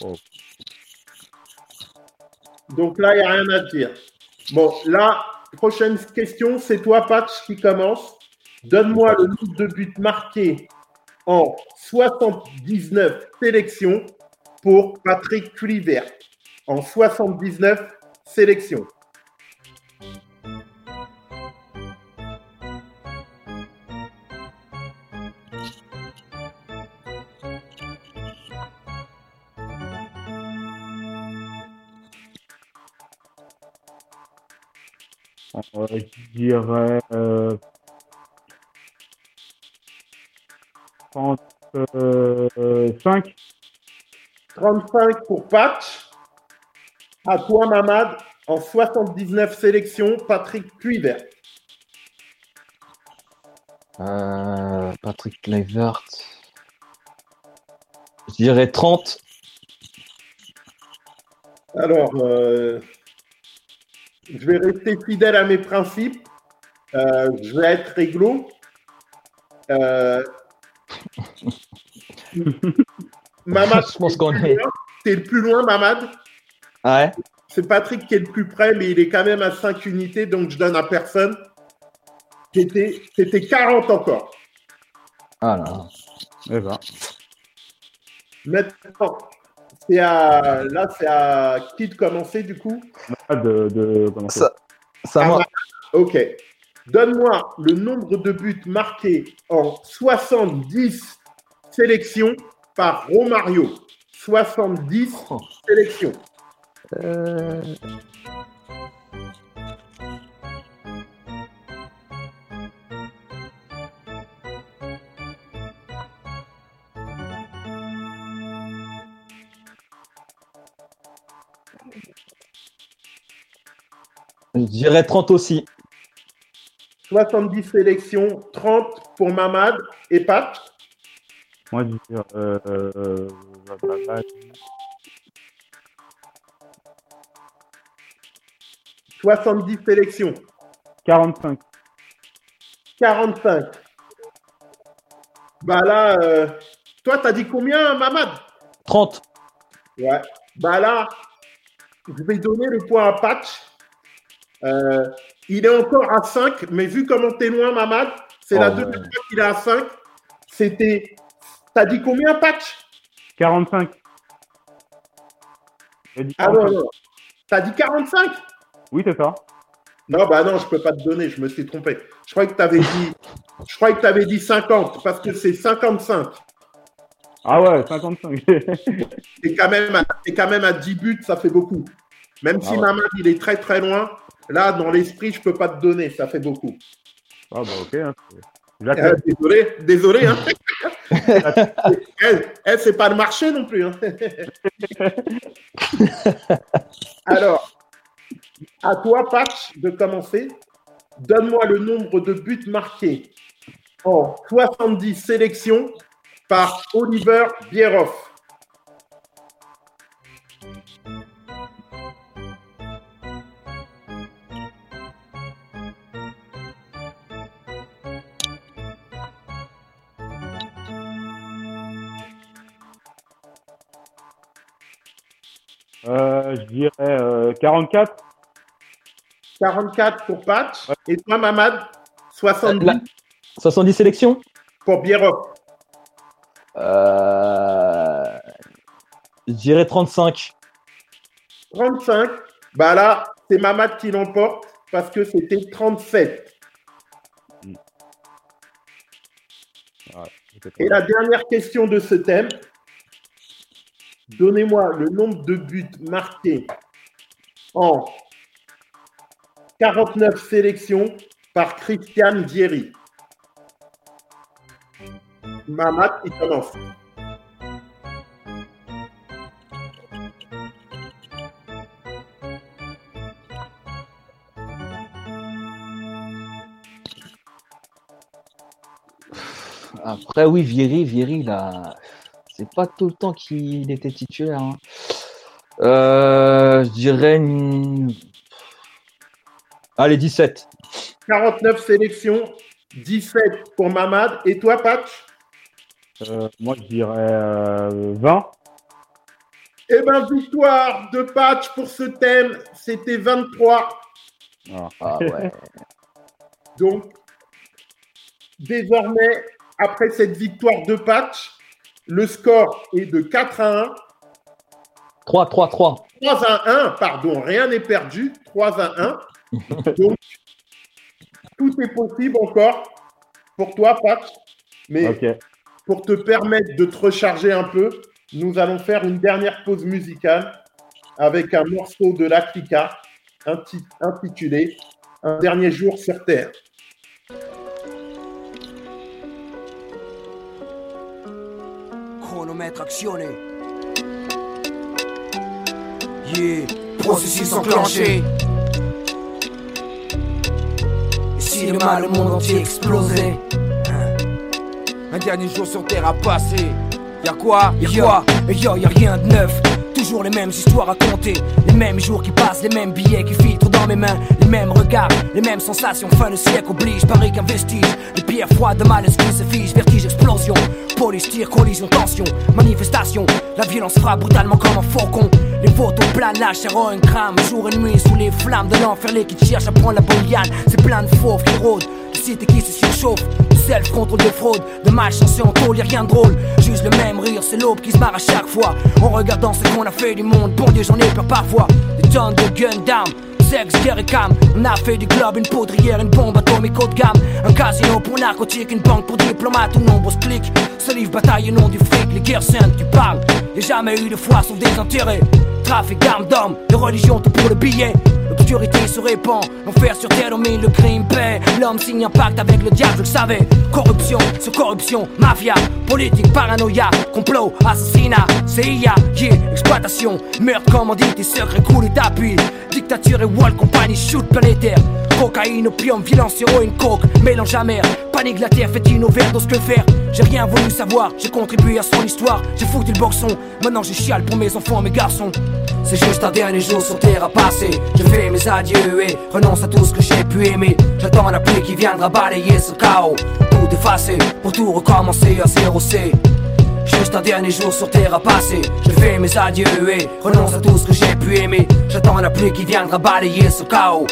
Oh. Donc là, il n'y a rien à dire. Bon, là, prochaine question, c'est toi, Patch, qui commence. Donne-moi le nombre de buts marqués en 79 sélections pour Patrick Kluivert. En 79 sélections. Je dirais. Euh, 35. 35 pour Patch. À toi, Mamad, en 79 sélections, Patrick Kluivert. Euh, Patrick Kluivert. Je dirais 30. Alors, euh, je vais rester fidèle à mes principes. Euh, je vais être réglo. Euh, Mamad, Je pense qu'on est. t'es le plus loin, Mamad. Ah ouais C'est Patrick qui est le plus près, mais il est quand même à 5 unités, donc je donne à personne. C'était c'était 40 encore. Ah là. Eh ben. Maintenant, C'est à, là, c'est à qui de commencer du coup? De, de comment Ça, ça moi. Ok. Donne-moi le nombre de buts marqués en 70 sélections par Romario. 70 Oh. sélections. Euh, Je dirais 30 aussi. 70 sélections, 30 pour Mamad et Pat. Moi, je dirais. Euh, euh, blablabla. 70 sélections, 45. 45. Bah là, euh, toi, t'as dit combien, Mamad? 30. Ouais. Bah là, je vais donner le point à Patch. Euh, il est encore à 5, mais vu comment t'es loin, Mamad, c'est Oh la ouais. deuxième fois qu'il est à 5. C'était. T'as dit combien, Patch? 45. J'ai dit Ah non, 45. non. T'as dit 45 Oui, c'est ça. Non, bah non, je peux pas te donner, je me suis trompé. Je croyais que t'avais dit. Je croyais que t'avais dit 50, parce que c'est 55. Ah ouais, 55. T'es quand, même à- t'es quand même à 10 buts, ça fait beaucoup. Même si Ah ouais. Mamad, il est très très loin, là, dans l'esprit, je peux pas te donner, ça fait beaucoup. ah bah ok. Hein. Euh, J'accepte. désolé, désolé. Hein. elle, elle c'est pas le marché non plus. hein. Alors, à toi, Patch, de commencer. Donne-moi le nombre de buts marqués en 70 sélections par Oliver Bierhoff. Je dirais euh, 44. 44 pour Patch. Et toi, Mamad 70 La- 70 sélections? Pour Bierhoff. euh... Je dirais 35. 35. Bah là, c'est Mamad qui l'emporte parce que c'était 37. Et la dernière question de ce thème. Donnez-moi le nombre de buts marqués en 49 sélections par Christian Vieri. Mamad, il commence. Après, oui, Vieri, Vieri, là, c'est pas tout le temps qu'il était titulaire. hein. Euh, je dirais. une- Allez, 17. 49 sélections, 17 pour Mamad. Et toi, Patch Euh, moi, je dirais euh, 20. Eh ben, victoire de Patch pour ce thème, c'était 23. Voilà. Ah ouais. Donc, désormais, après cette victoire de Patch, le score est de 4 à 1. 3, 3, 3. 3 à 1, pardon, rien n'est perdu. 3 à 1. Donc, tout est possible encore pour toi, Patch. Mais pour te permettre de te recharger un peu, nous allons faire une dernière pause musicale avec un morceau de l'Africa inti- intitulé Un dernier jour sur Terre. Chronomètre actionné. Yeah, processus enclenché. Demain le monde entier explosait hein, Un dernier jour sur Terre à passer. Y'a quoi? Y'a quoi? Y'a rien de neuf. Les mêmes histoires à compter. Les mêmes jours qui passent, les mêmes billets qui filtrent dans mes mains. Les mêmes regards, les mêmes sensations. Fin de siècle oblige, pareil qu'un vestige. Les pierres froides de mal qui se fige. Vertige, explosion. Police, tir, collision, tension. Manifestation. La violence frappe brutalement comme un faucon. Les photos planent, la chair un crame. Jour et nuit sous les flammes de l'enfer, les qui cherchent à prendre la bouillane. C'est plein de fauves qui rôdent. Les cités qui se surchauffent. Self, contrôle de fraude, de malchance en tôle, y'a rien de drôle. Juste le même rire, c'est l'aube qui se marre à chaque fois. En regardant ce qu'on a fait du monde, bon Dieu, j'en ai peur parfois. Des tonnes de gun down, sexe, guerre et cam. On a fait du globe, une poudrière, une bombe atomique haut de gamme. Un casino pour narcotique, une banque pour diplomates ou nombreux clics. Ce livre bataille au nom du fric, les guerres saintes, tu parles. Y'a jamais eu de foi sauf des intérêts. Trafic d'armes d'hommes, de religion, tout pour le billet. L'obscurité se répand, l'enfer sur terre domine le crime paix. L'homme signe un pacte avec le diable, je le savais. Corruption sur corruption, mafia, politique, paranoïa, complot, assassinat, CIA, yeah, exploitation, meurtre, commandite et secret coulé d'appui. Dictature et wall compagnie, shoot planétaire. Cocaïne, opium, violence, héroïne, coke, mélange amer. Panique, la terre, fait une overdose, que faire? J'ai rien voulu savoir, j'ai contribué à son histoire. J'ai foutu le boxon, maintenant je chiale pour mes enfants, mes garçons. C'est juste un dernier jour sur terre à passer. Je fais mes adieux et renonce à tout ce que j'ai pu aimer. J'attends la pluie qui viendra balayer ce chaos. Tout effacer pour tout recommencer à zéro C. Juste un dernier jour sur terre à passer. Je fais mes adieux et renonce à tout ce que j'ai pu aimer. J'attends la pluie qui viendra balayer ce chaos.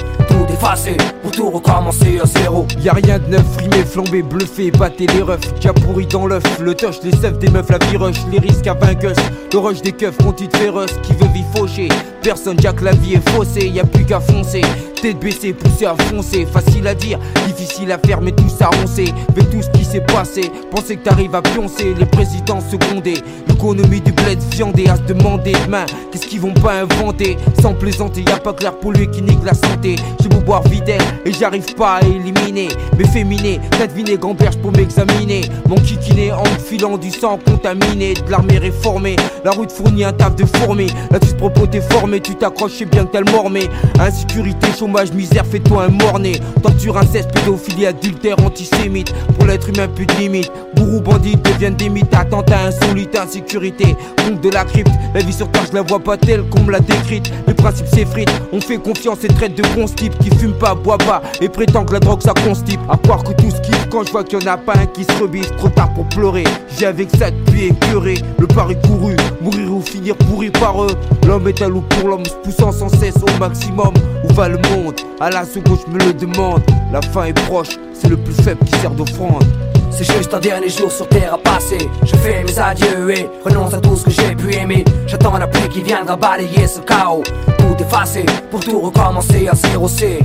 Pour tout recommencer à zéro. Y'a rien de neuf, frimé, flambé, bluffé, batté les refs. Déjà pourri dans l'œuf, le touch, les seufs des meufs, la viroche, les risques à vainqueuse. Le rush des keufs, continue féroce, qui veut vivre fauché. Personne, Jack, la vie est faussée, y a plus qu'à foncer. Tête baissée, poussée à foncer, facile à dire, difficile à faire, mais tout ça roncé. Avec tout ce qui s'est passé, penser que t'arrives à pioncer, les présidents secondés. L'économie du bled viandé à se demander demain, qu'est-ce qu'ils vont pas inventer? Sans plaisanter, y a pas clair pour lui qui nique la santé. J'ai beau boire videl et j'arrive pas à éliminer. Féminés, tête vinaigre en berge pour m'examiner. Mon kikiné en filant du sang contaminé, de l'armée réformée. La route fournit un taf de fourmi. Là tu te propos t'es tu t'accroches, bien que t'as le mormé. Insécurité, chômage, misère, fais-toi un morné. Torture, inceste, pédophilie, adultère, antisémite. Pour l'être humain, plus de limite. Bourreau, bandit deviennent des mythes. Attentat insolite, insécurité. Compte de la crypte. La vie sur terre, je la vois pas telle qu'on me l'a décrite. Le principe s'effrite. On fait confiance et traite de bons qui fument pas, boit pas et prétend que la drogue ça constipe. À croire que tout ce kiffe quand je vois qu'il y en a pas un qui se rebise. Trop tard pour pleurer. J'ai avec ça depuis écœuré. Le pari couru. Mourir ou finir pourri par eux. L'homme est un loup pour l'homme, se poussant sans cesse au maximum. Où va le monde? À la seconde, je me le demande. La fin est proche, c'est le plus faible qui sert d'offrande. C'est juste un dernier jour sur terre à passer. Je fais mes adieux et renonce à tout ce que j'ai pu aimer. J'attends la pluie qui viendra balayer ce chaos. Tout effacer pour tout recommencer à zéro C.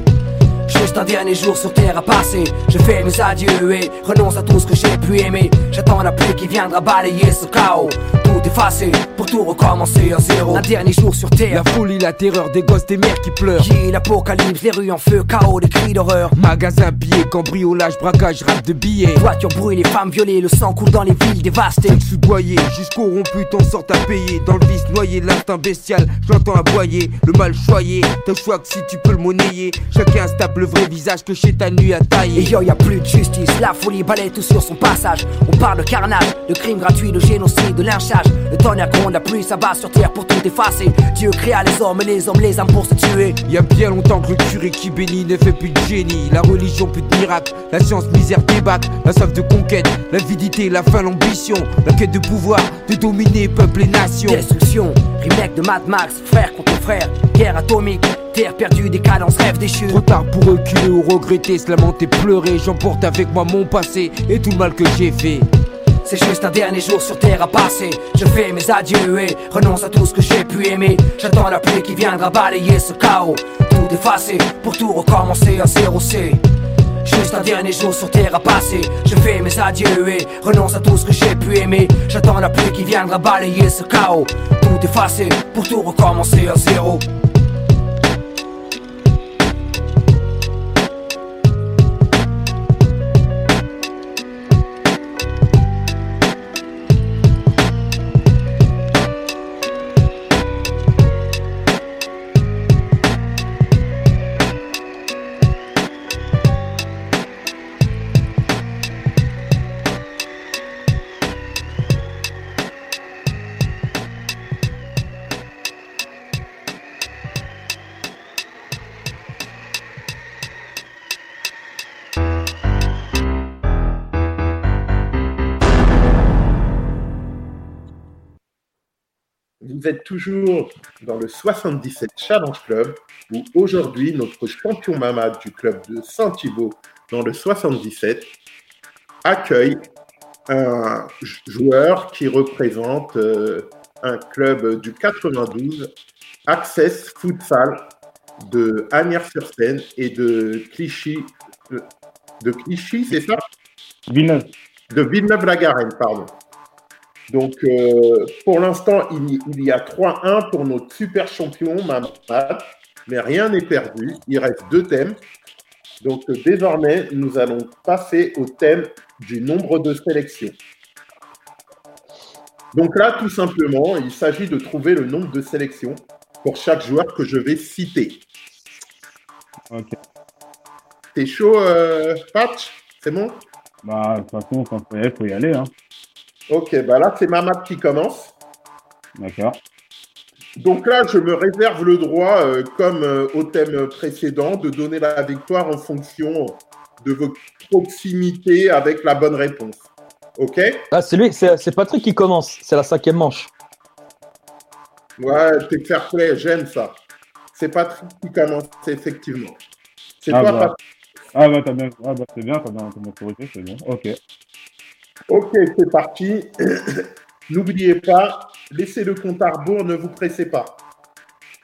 Juste un dernier jour sur terre à passer. Je fais mes adieux et renonce à tout ce que j'ai pu aimer. J'attends la pluie qui viendra balayer ce chaos. Tout effacer pour tout recommencer à zéro. Un dernier jour sur terre. La folie, la terreur des gosses, des mères qui pleurent. Qui l'apocalypse, les rues en feu, chaos, des cris d'horreur. Magasin billets, cambriolage, braquage, rap de billets. Voitures brûlées, femmes violées, le sang coule dans les villes dévastées. Je boyé, jusqu'au rompu, t'en sortes à payer. Dans le vice noyé, l'instinct bestial, j'entends aboyer. Le mal choyé, t'as choix que si tu peux le monnayer. Chacun se tape le vrai visage que chez ta nuit à Et tailler. yo, y a plus de justice, la folie balaye tout sur son passage. On parle de carnage, de crimes gratuits, de génocide, de lynchage. Le tonnerre gronde, la pluie s'abat sur terre pour tout effacer. Dieu créa les hommes et les hommes les âmes pour se tuer. Y a bien longtemps que le curé qui bénit ne fait plus de génie. La religion, plus de miracle. La science, misère, débatte. La soif de conquête, l'avidité, la faim, l'ambition. La quête de pouvoir, de dominer peuple et nation. Destruction, remake de Mad Max, frère contre frère. Guerre atomique, terre perdue, décadence, rêve déchu. Trop tard pour reculer ou regretter, se lamenter, pleurer. J'emporte avec moi mon passé et tout le mal que j'ai fait. C'est juste un dernier jour sur terre à passer. Je fais mes adieux renonce à tout ce que j'ai pu aimer. J'attends la pluie qui viendra balayer ce chaos. Tout effacer pour tout recommencer à zéro C. Juste un dernier jour sur terre à passer. Je fais mes adieux renonce à tout ce que j'ai pu aimer. J'attends la pluie qui viendra balayer ce chaos. Tout effacer pour tout recommencer à zéro. Vous êtes toujours dans le 77 Challenge Club, où aujourd'hui, notre champion mamade du club de Saint-Thibault dans le 77 accueille un joueur qui représente euh, un club du 92, Access Futsal de Agnières-sur-Seine et de Clichy. de- De Clichy, c'est ça? Villeneuve. De Villeneuve-la-Garenne, pardon. Donc, euh, pour l'instant, il, y- il y a 3-1 pour notre super champion, Mamad, mais rien n'est perdu. Il reste deux thèmes. Donc, euh, désormais, nous allons passer au thème du nombre de sélections. Donc là, tout simplement, il s'agit de trouver le nombre de sélections pour chaque joueur que je vais citer. Ok. T'es chaud, euh, Patch? C'est bon? Bah, de toute façon, quand faut y aller, faut y aller. Hein. Ok, bah là, c'est Mamad qui commence. D'accord. Donc là, je me réserve le droit, euh, comme euh, au thème précédent, de donner la victoire en fonction de vos proximités avec la bonne réponse. Ok? Ah, c'est lui, c'est c'est Patrick qui commence. C'est la cinquième manche. Ouais, t'es fair play, j'aime ça. C'est Patrick qui commence, effectivement. C'est Ah toi, bah. Patrick. Ah bah, t'as bien, ah bah c'est bien, t'as bien, t'as bien corrigé, c'est bon. Ok. Ok, c'est parti. N'oubliez pas, laissez le compte à rebours, ne vous pressez pas.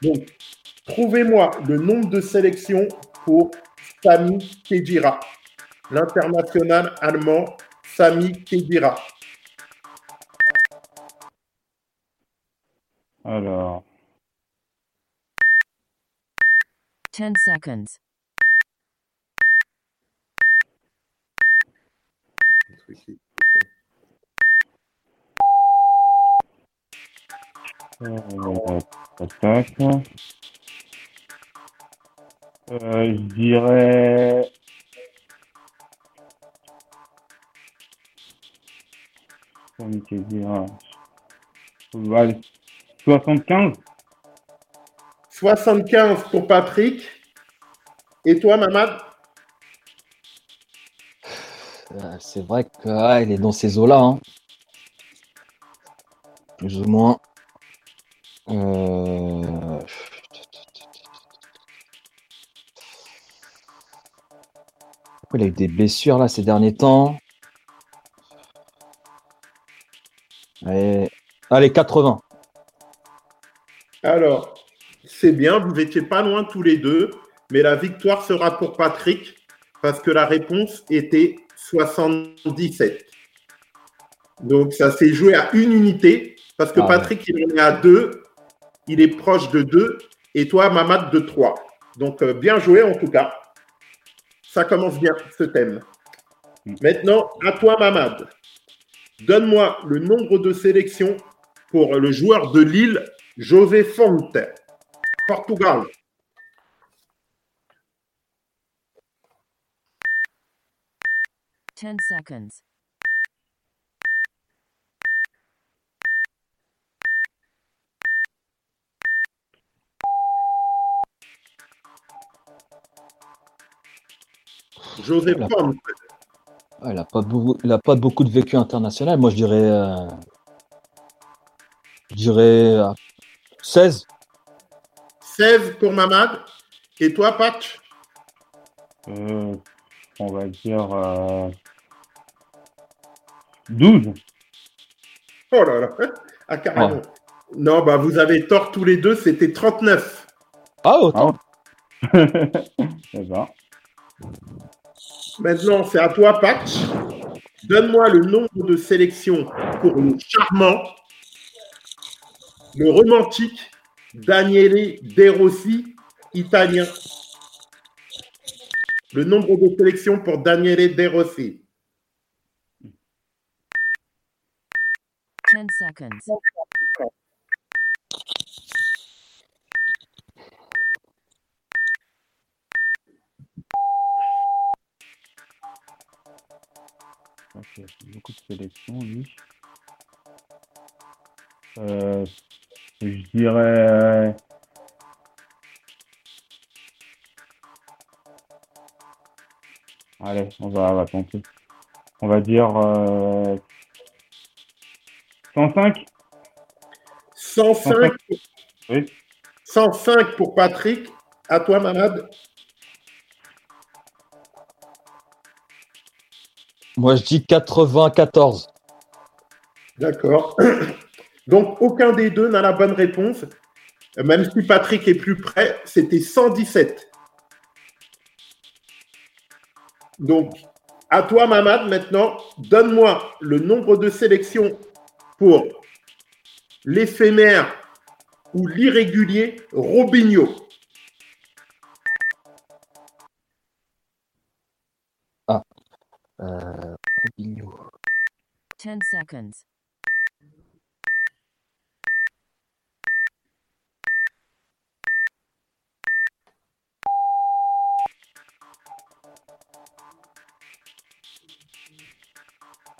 Donc, trouvez-moi le nombre de sélections pour Sami Khedira, l'international allemand Sami Khedira. Alors, 10 seconds. Tac. Euh, je dirais. Comme tu dis, hein. Ouais, 75 75 pour Patrick. Et toi, Mamad Euh, C'est vrai que ouais, il est dans ces eaux-là. hein. Plus ou moins. Euh, Il a eu des blessures là ces derniers temps. Allez, Allez 80. Alors, c'est bien, vous n'étiez pas loin tous les deux, mais la victoire sera pour Patrick parce que la réponse était 77. Donc, ça s'est joué à une unité parce que Ah Patrick, il en est à deux, il est proche de deux, et toi, Mamad, de trois. Donc, euh, bien joué en tout cas. Ça commence bien, ce thème. Maintenant, à toi, Mamad. Donne-moi le nombre de sélections pour le joueur de Lille, José Fonte, Portugal. Ten seconds. José il n'a pas, beaucoup- il a pas beaucoup de vécu international. Moi, je dirais, euh, je dirais euh, 16. 16 pour Mamad. Et toi, Patch euh, On va dire. Euh, 12 Oh là là. Ah, carrément. Ouais. Non, bah, vous avez tort tous les deux, c'était 39. Ah, autant. Eh ben, Maintenant, c'est à toi, Patch. Donne-moi le nombre de sélections pour le charmant, le romantique Daniele De Rossi, italien. Le nombre de sélections pour Daniele De Rossi. Ten seconds. Beaucoup de sélections, lui. Euh, je dirais. Allez, on va, on va tenter. On va dire euh, 105 105, Oui. 105 pour Patrick. À toi, Mamad. Moi, je dis 94. D'accord. Donc, aucun des deux n'a la bonne réponse. Même si Patrick est plus près, c'était 117. Donc, à toi, Mamad, maintenant, donne-moi le nombre de sélections pour l'éphémère ou l'irrégulier Robinho. Euh, Robinho. 10 seconds.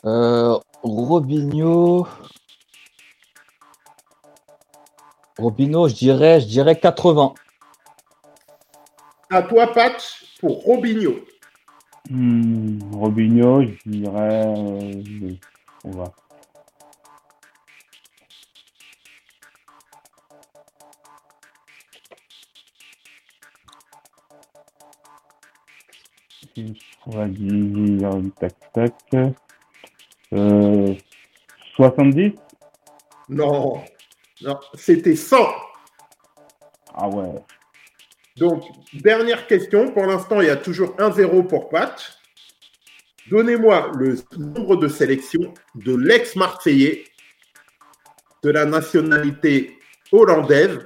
Euh, Robinho. Robinho, je dirais, je dirais 80. À toi, Patch, pour Robinho. Hmm, Robinho, je dirais. euh, on va. On va dire. Tac, tac. Euh, 70 Non, non, c'était 100. Ah ouais. Donc, dernière question. Pour l'instant, il y a toujours 1-0 pour Patch. Donnez-moi le nombre de sélections de l'ex-Marseillais de la nationalité hollandaise.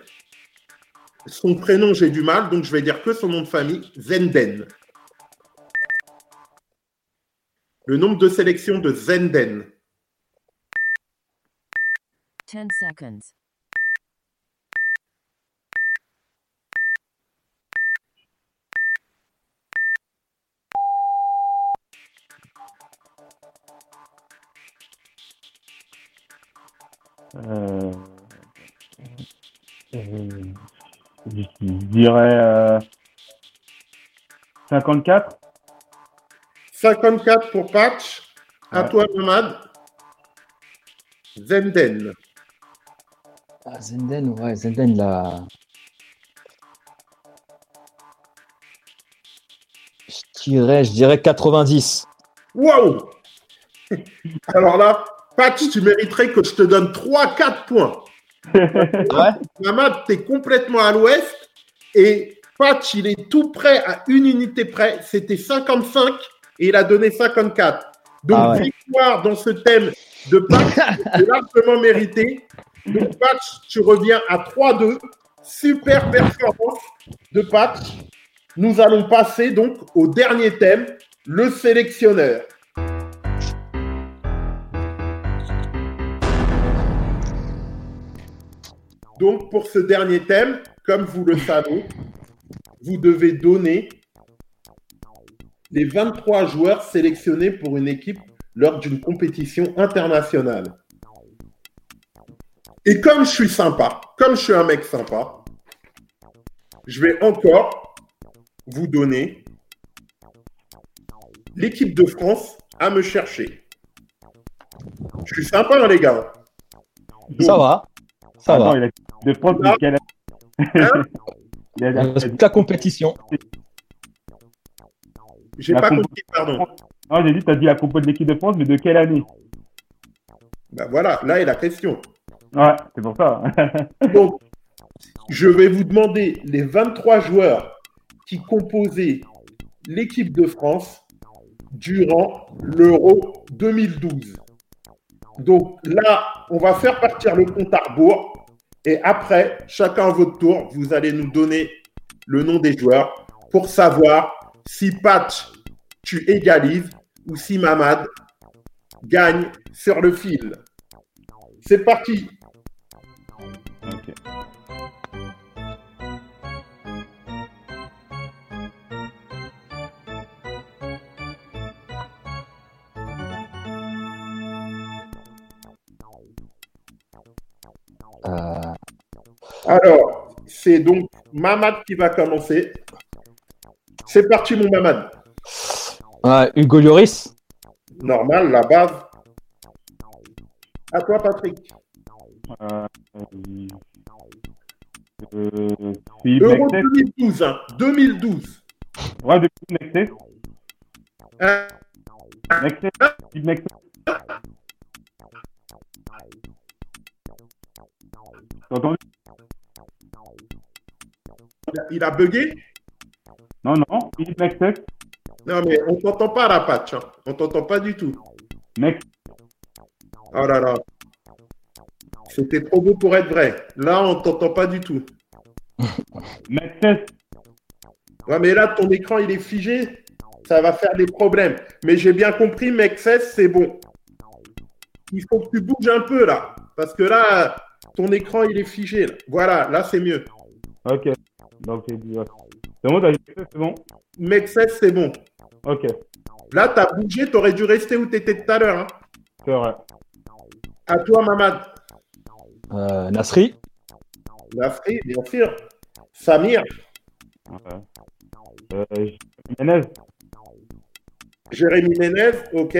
Son prénom, j'ai du mal, donc je vais dire que son nom de famille, Zenden. Le nombre de sélections de Zenden. 10 seconds. Je dirais euh, 54 54 pour Patch. À Ouais. toi, Mamad. Zenden. Ah, Zenden, ouais, Zenden, là. Je dirais, je dirais 90. Waouh Alors là, Patch, tu mériterais que je te donne 3-4 points. Ouais. Mamad, tu es complètement à l'ouest et Patch, il est tout près à une unité près. C'était 55 et il a donné 54. Donc, Ah ouais. victoire dans ce thème de Patch, largement mérité. Donc, Patch, tu reviens à 3-2. Super performance de Patch. Nous allons passer donc au dernier thème, le sélectionneur. Donc, pour ce dernier thème, comme vous le savez, vous devez donner les 23 joueurs sélectionnés pour une équipe lors d'une compétition internationale. Et comme je suis sympa, comme je suis un mec sympa, je vais encore vous donner l'équipe de France à me chercher. Je suis sympa, hein, les gars. Ça va. Ça Attends, va. il a de France de Ah. quelle Hein Il a- il a- Euh, c'est la compétition. J'ai pas comp- compris, pardon. Non, j'ai dit, t'as dit la compo de l'équipe de France, mais de quelle année Ben voilà, là est la question. Ouais, c'est pour ça. Donc, je vais vous demander les 23 joueurs qui composaient l'équipe de France durant l'Euro 2012. Donc là, on va faire partir le compte à rebours. Et après, chacun à votre tour, vous allez nous donner le nom des joueurs pour savoir si Patch, tu égalises ou si Mamad gagne sur le fil. C'est parti. Euh, Alors, c'est donc Mamad qui va commencer. C'est parti, mon Mamad. ouais, Hugo Lloris. Normal, la base. À toi, Patrick. Euh, euh, Euro Nexet. 2012. hein, 2012. Ouais, depuis Mec, T'as entendu? Il a- bugué? Non, non, Non, mais on t'entend pas, la patch. hein. On t'entend pas du tout. mec, Oh là là. C'était trop beau pour être vrai. Là, on t'entend pas du tout. Mexec, Ouais, mais là, ton écran, il est figé. Ça va faire des problèmes. Mais j'ai bien compris, mec, 16, c'est bon. Il faut que tu bouges un peu, là. Parce que là, ton écran, il est figé. là. Voilà, là, c'est mieux. ok. Donc, j'ai dit. C'est bon, t'as dit Mexec, c'est bon Mec 16, c'est bon. Ok, Là, t'as bougé, t'aurais dû rester où t'étais tout à l'heure. hein. c'est vrai. À toi, Mamad. Euh, Nasri. Nafri, bien sûr. Samir. Ouais. Euh, Jérémy Ménez, ok.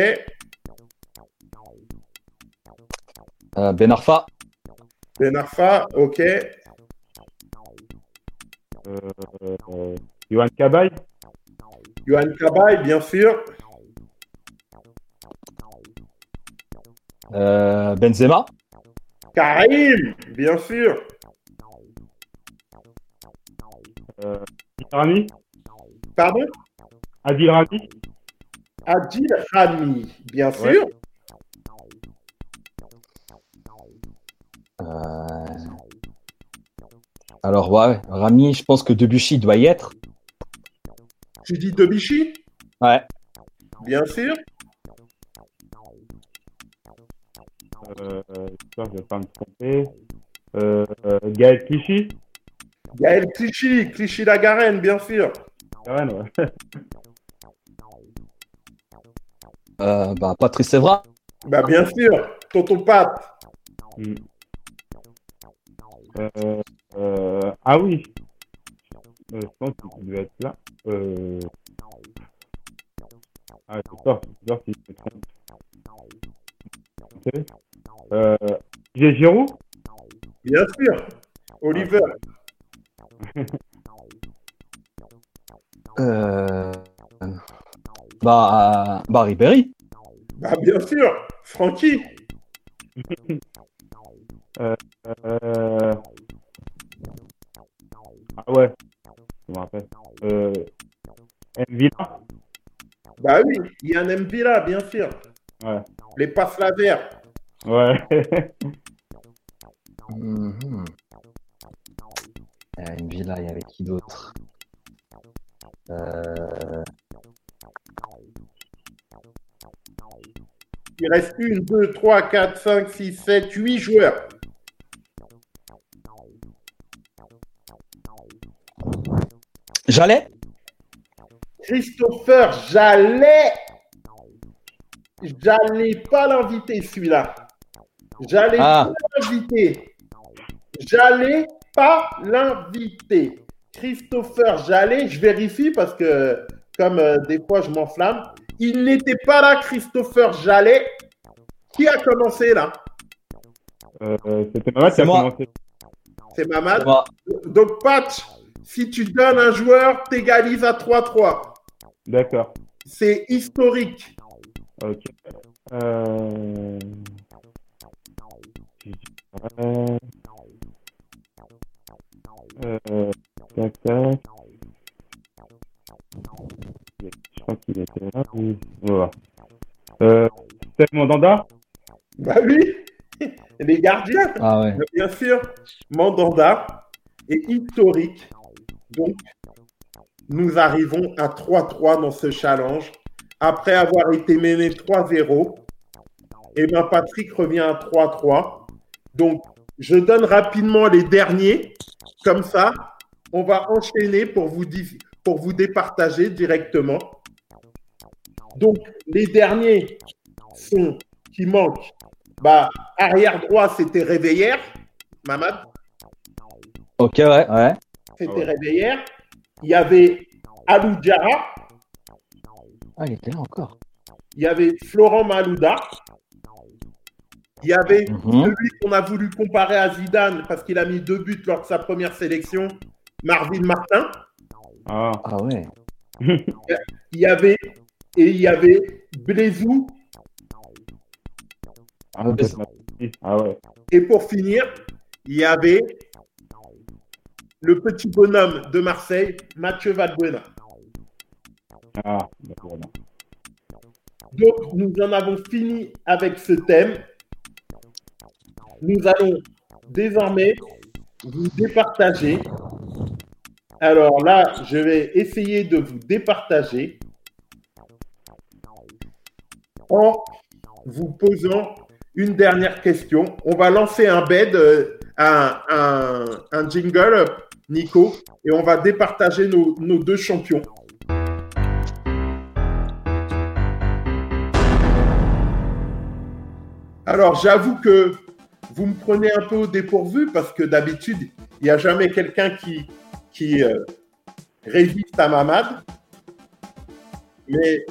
Euh, ben Arfa. Ben Arfa, ok. Euh, euh, Johan Cabaye, Johan Cabaye, bien sûr. Euh, Benzema. Karim, bien sûr. euh, Adil Rami, Pardon? Adil Rami, Adil Rami, bien Ouais. sûr. Euh, Alors, ouais, Rami, je pense que Debuchy doit y être. Tu dis Debuchy, Ouais. bien sûr. euh, euh, je vais pas me tromper, euh, euh, Gaël Clichy, Gaël Clichy, Clichy-la-Garenne, bien sûr. Ouais. Euh, bah, Patrice Evra. Bah, bien sûr. Tonton Pat. Euh, euh, ah oui, Euh, je pense qu'il doit être là. Euh... Ah, j'ai peur, j'ai peur qu'il se trompe. Ok. Euh, Didier Giroud? Bien sûr. Oliver. Euh... Bah, bah, Ribéry. Bah, bien sûr. Francky. Euh... Ah ouais, je me rappelle. Euh... Mvila Bah oui, Yann Mbila, bien sûr. Ouais. Les passes laver. Ouais. Mhm. Euh, une villa, il y avait qui d'autre? Euh... Il reste une, deux, trois, quatre, cinq, six, sept, huit joueurs. J'allais Christopher, j'allais. J'allais pas l'inviter, celui-là. J'allais Ah. pas l'inviter. J'allais pas l'inviter. Christopher, j'allais, je vérifie parce que, comme euh, des fois je m'enflamme, il n'était pas là, Christopher, j'allais. Qui a commencé là? Euh, C'était Mamad qui C'est a moi. commencé. C'est Mamad. Donc, Patch, si tu donnes un joueur, t'égalises à 3-3. D'accord. C'est historique. Ok. Euh... Euh... Euh... Tac, tac. Je crois qu'il était là. Oui. Voilà. Euh... Mandanda? Bah oui, les gardiens. Ah ouais. Bien sûr, Mandanda est historique. Donc, nous arrivons à 3-3 dans ce challenge. Après avoir été mené 3-0, et ben Patrick revient à 3-3. Donc, je donne rapidement les derniers. Comme ça, on va enchaîner pour vous, pour vous départager directement. Donc, les derniers sont qui manquent. Bah, arrière droit, c'était Réveillère. Mamad, Ok, ouais, ouais. C'était Réveillère. Il y avait Alou Diarra. Ah, il était là encore. Il y avait Florent Malouda. Il y avait Mhm. celui qu'on a voulu comparer à Zidane parce qu'il a mis deux buts lors de sa première sélection, Marvin Martin. Ah. Ah ouais. Il y avait et il y avait Blaisou. Ah. Ah ouais. Et pour finir, il y avait le petit bonhomme de Marseille, Mathieu Valbuena. Ah, d'accord. Donc, nous en avons fini avec ce thème. Nous allons désormais vous départager. Alors là, je vais essayer de vous départager en vous posant une dernière question. On va lancer un bed, euh, un, un- un jingle, Nico, et on va départager nos- deux champions. Alors, j'avoue que vous me prenez un peu au dépourvu parce que d'habitude, il n'y a jamais quelqu'un qui, euh, résiste à ma made. Mais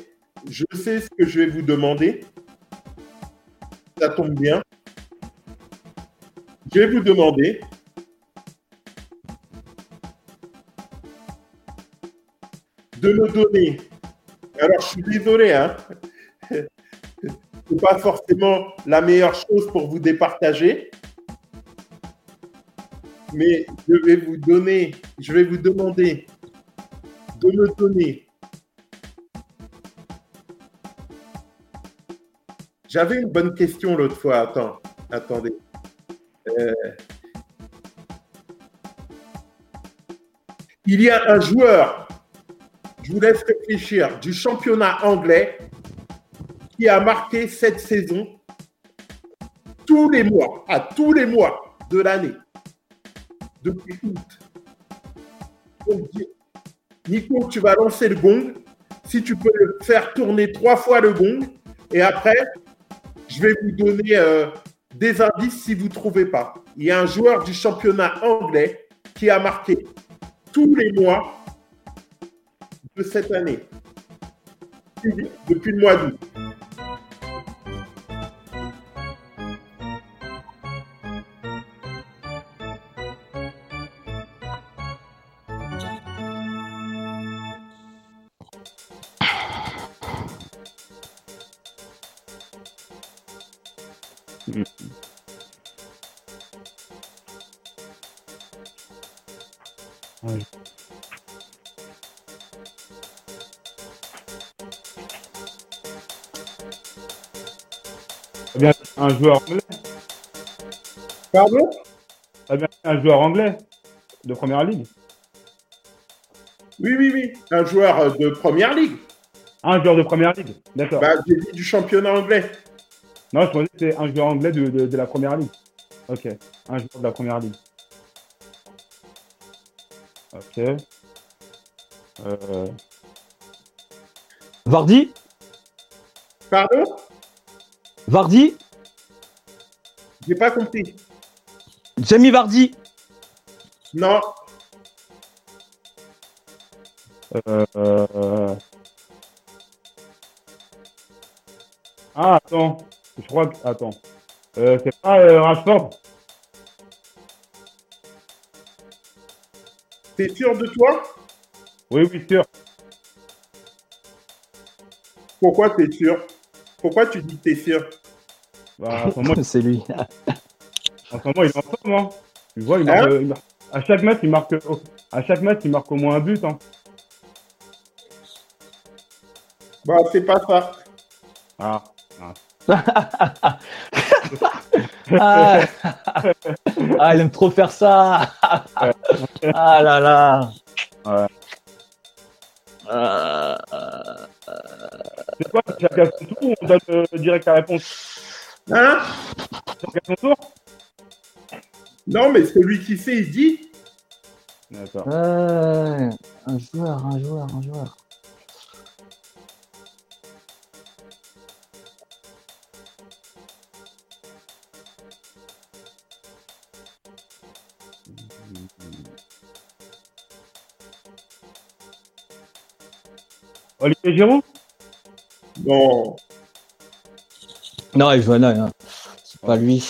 je sais ce que je vais vous demander. Ça tombe bien. Je vais vous demander de me donner. Alors, je suis désolé, hein. C'est pas forcément la meilleure chose pour vous départager. Mais je vais vous donner, je vais vous demander de me donner. J'avais une bonne question l'autre fois. Attends, attendez. Euh, Il y a un joueur, je vous laisse réfléchir, du championnat anglais qui a marqué cette saison tous les mois, à tous les mois de l'année, depuis août. Nico, tu vas lancer le gong. Si tu peux le faire tourner trois fois le gong, et après, je vais vous donner euh, des indices si vous ne trouvez pas. Il y a un joueur du championnat anglais qui a marqué tous les mois de cette année, depuis le mois d'août. Joueur anglais Pardon? Un joueur anglais de première ligue Oui, oui, oui. Un joueur de première ligue. Un joueur de première ligue, d'accord. Bah, j'ai dit du championnat anglais. Non, je pensais que c'était un joueur anglais de, de, de la première ligue. Ok, un joueur de la première ligue. Ok. Euh, Vardy? Pardon? Vardy? J'ai pas compris. Jamie Vardy Non. euh, euh, Ah, attends. Je crois que. Attends. Euh, c'est pas euh, Rashford T'es sûr de toi? Oui, oui, sûr. Pourquoi t'es sûr? Pourquoi tu dis que t'es sûr? Bah, en ce moment, C'est lui. en ce moment, il est en forme, hein. Tu vois, il Hein marque, il marque- à chaque match, il marque, au- à chaque match, il marque au moins un but, hein. Bah, c'est pas ça. Ah. ah. Ah, Ah, il aime trop faire ça. Ah là là. Ouais. Ah, ah, C'est quoi Chacun son tour ou on donne euh, direct la réponse Hein tour Non, mais celui qui sait, il dit. D'accord. Un joueur, un joueur, un joueur. Olivier Giroud? Non. Non, il œil. hein. C'est pas lui.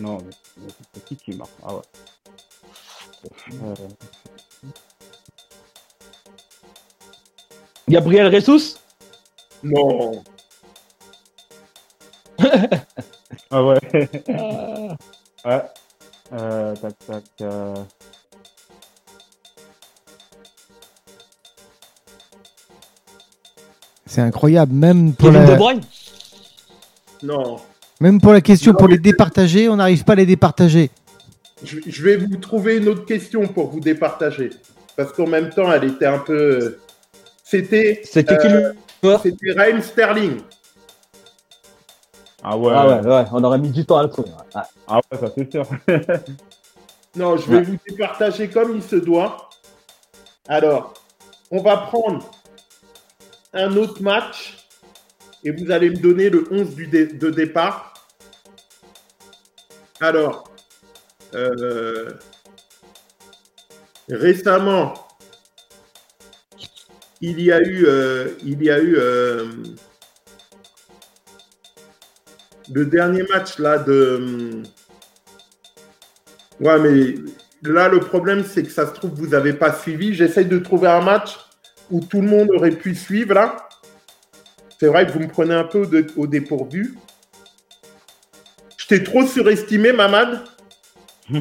Non, mais mais c'est qui qui marque Ah ouais. Euh, Gabriel Ressus? Non. Ah ouais. ouais. Euh, tac, tac. euh, C'est incroyable, même pour, Kevin la... De Bruyne Non. même pour la question Non, pour les départager, on n'arrive pas à les départager. Je, je vais vous trouver une autre question pour vous départager. Parce qu'en même temps, elle était un peu. C'était. C'était qui euh, le joueur? C'était Raheem Sterling. Ah ouais. Ah ouais, ouais, on aurait mis du temps à le trouver. Ouais. Ah ouais, ça c'est sûr. Non, je vais Ouais. vous départager comme il se doit. Alors, on va prendre un autre match et vous allez me donner le 11 du dé- de départ. Alors, euh, récemment, il y a eu, euh, il y a eu euh, le dernier match là de. Ouais, mais là, le problème, c'est que ça se trouve, vous n'avez pas suivi. J'essaye de trouver un match où tout le monde aurait pu suivre, là. C'est vrai que vous me prenez un peu au, dé- au dépourvu. Je t'ai trop surestimé, Mamad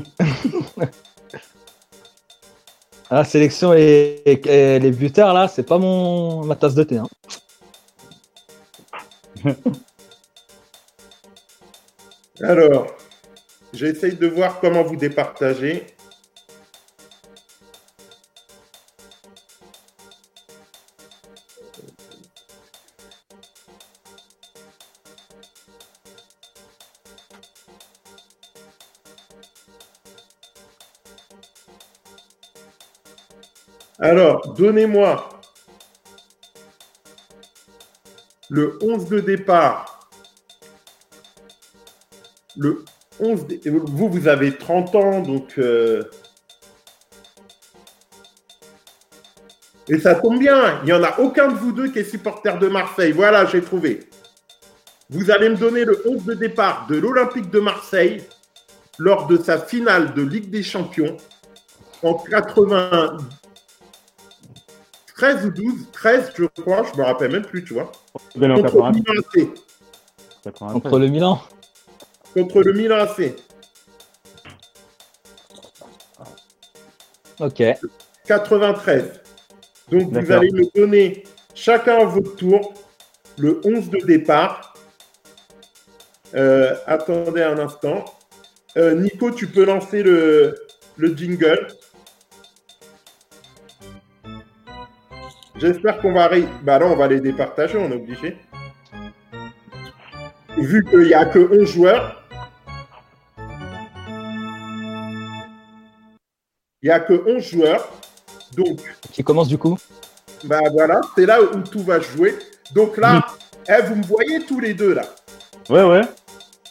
Ah, la sélection et, et- et les buteurs, là, c'est pas mon ma tasse de thé. Hein. Alors, j'essaye de voir comment vous départager. Alors, donnez-moi le 11 de départ le 11 dé- Vous, vous avez 30 ans, donc. euh, Et ça tombe bien, il n'y en a aucun de vous deux qui est supporter de Marseille. Voilà, j'ai trouvé. Vous allez me donner le 11 de départ de l'Olympique de Marseille lors de sa finale de Ligue des Champions en 80. 13 ou 12, 13 je crois, je me rappelle même plus, tu vois. En Contre 80, Milan AC. 93. Contre le Milan. Contre le Milan AC. Ok. 93. Donc vous allez me donner chacun à votre tour le 11 de départ. Euh, attendez un instant. Euh, Nico, tu peux lancer le, le jingle. J'espère qu'on va... ré- Bah là, on va les départager, on est obligé. Vu qu'il n'y a que 11 joueurs, il n'y a que 11 joueurs. Donc, Qui commence du coup? Bah voilà, c'est là où tout va jouer. Donc là, eh, vous me voyez tous les deux là? Ouais, ouais.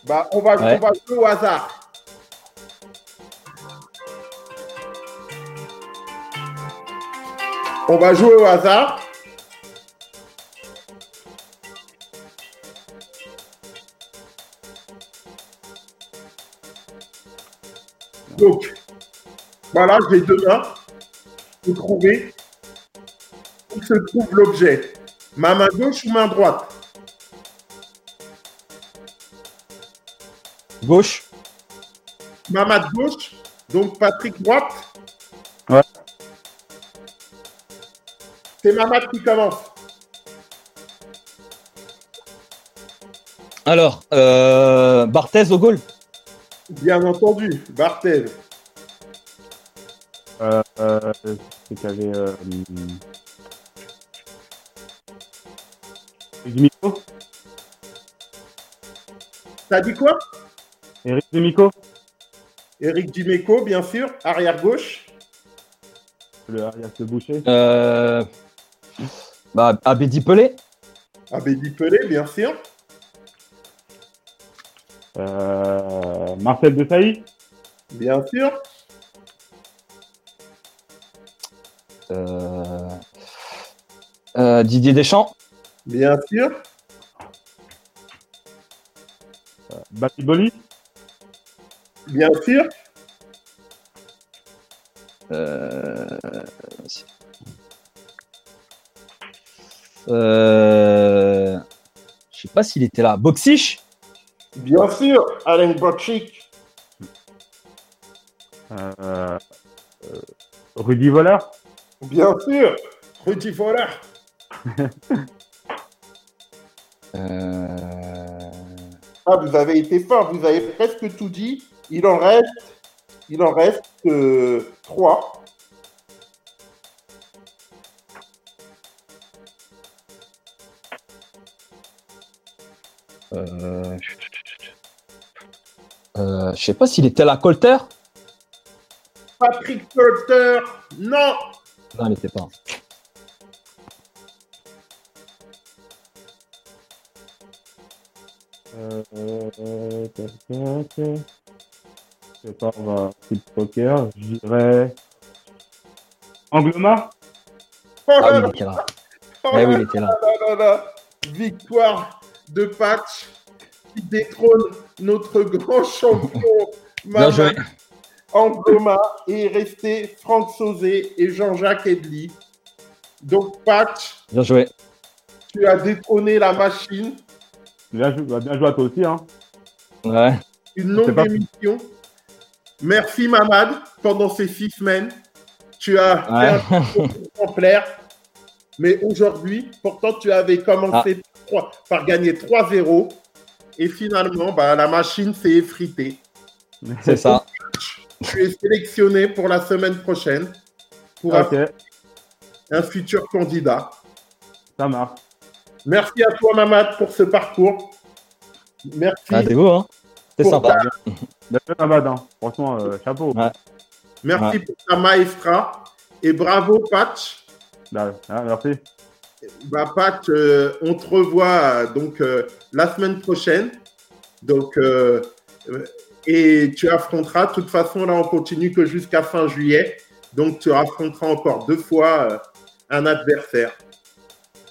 Bah on va, Ouais. on va jouer au hasard. On va jouer au hasard. Donc, voilà, j'ai deux mains. Vous trouvez où se trouve l'objet Ma main gauche ou main droite? Gauche. Ma main gauche, donc Patrick droite C'est ma main qui commence. Alors, euh, Barthez au goal. Bien entendu, Barthez. Euh, euh, c'est qu'il y avait. Euh, Demico T'as dit quoi? Eric Demico Eric Dimeco, bien sûr, arrière gauche. Le Arias Le Boucher Euh, bah, Abedi Pelé. Abedi Pelé, bien sûr. euh, Marcel Desailly Bien sûr. Euh, euh, Didier Deschamps. Bien sûr. Batiboli Bien sûr. Euh, euh, je sais pas s'il était là. Boxich Bien sûr, Alain Botchik. Euh, euh, Rudy Voleur Bien sûr, Rudy Voller. Euh, Ah, vous avez été fort, vous avez presque tout dit. Il en reste, il en reste euh, trois. Euh, euh, je sais pas s'il était là, Colter? Patrick Colter, non. Non, il n'était pas. Euh, euh. Je sais pas, on va poker. Je dirais. Angloma Oh Ah oui, il était là. là oui, il était là. Victoire de Patch qui détrône notre grand champion Bien joué. Maman Angloma et est resté Franck Sauzé et Jean-Jacques Edli. Donc Patch, Bien joué. tu as détrôné la machine. bien, joué- bah, bien joué à toi aussi. Hein. Ouais. Une longue pas- émission. Merci Mamad pendant ces six semaines. Tu as fait Ouais. un parcours exemplaire. Mais aujourd'hui, pourtant, tu avais commencé Ah. Par gagner 3-0. Et finalement, bah, la machine s'est effritée. C'est ça. Tu es sélectionné pour la semaine prochaine pour Ok, un futur candidat. ça marche. Merci à toi, Mamad, pour ce parcours. Merci. Ah, t'es beau, hein Pour sympa. Joué, Mamad. Hein. Franchement, euh, chapeau. Ouais. Merci pour ta maestra. Et bravo, Patch. Bah, ah, merci. Bah, Pat, euh, on te revoit euh, donc euh, la semaine prochaine. Donc, euh, et tu affronteras. De toute façon, là, on continue que jusqu'à fin juillet. Donc, tu affronteras encore deux fois euh, un adversaire.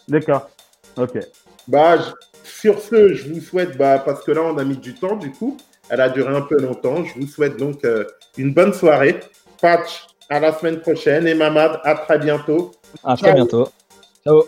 D'accord. Ok. Bah, je- sur ce, je vous souhaite, bah, parce que là, on a mis du temps, du coup, elle a duré un peu longtemps. Je vous souhaite donc euh, une bonne soirée. Patch, à la semaine prochaine. Et Mamad, à très bientôt. À très Ciao. bientôt. Ciao.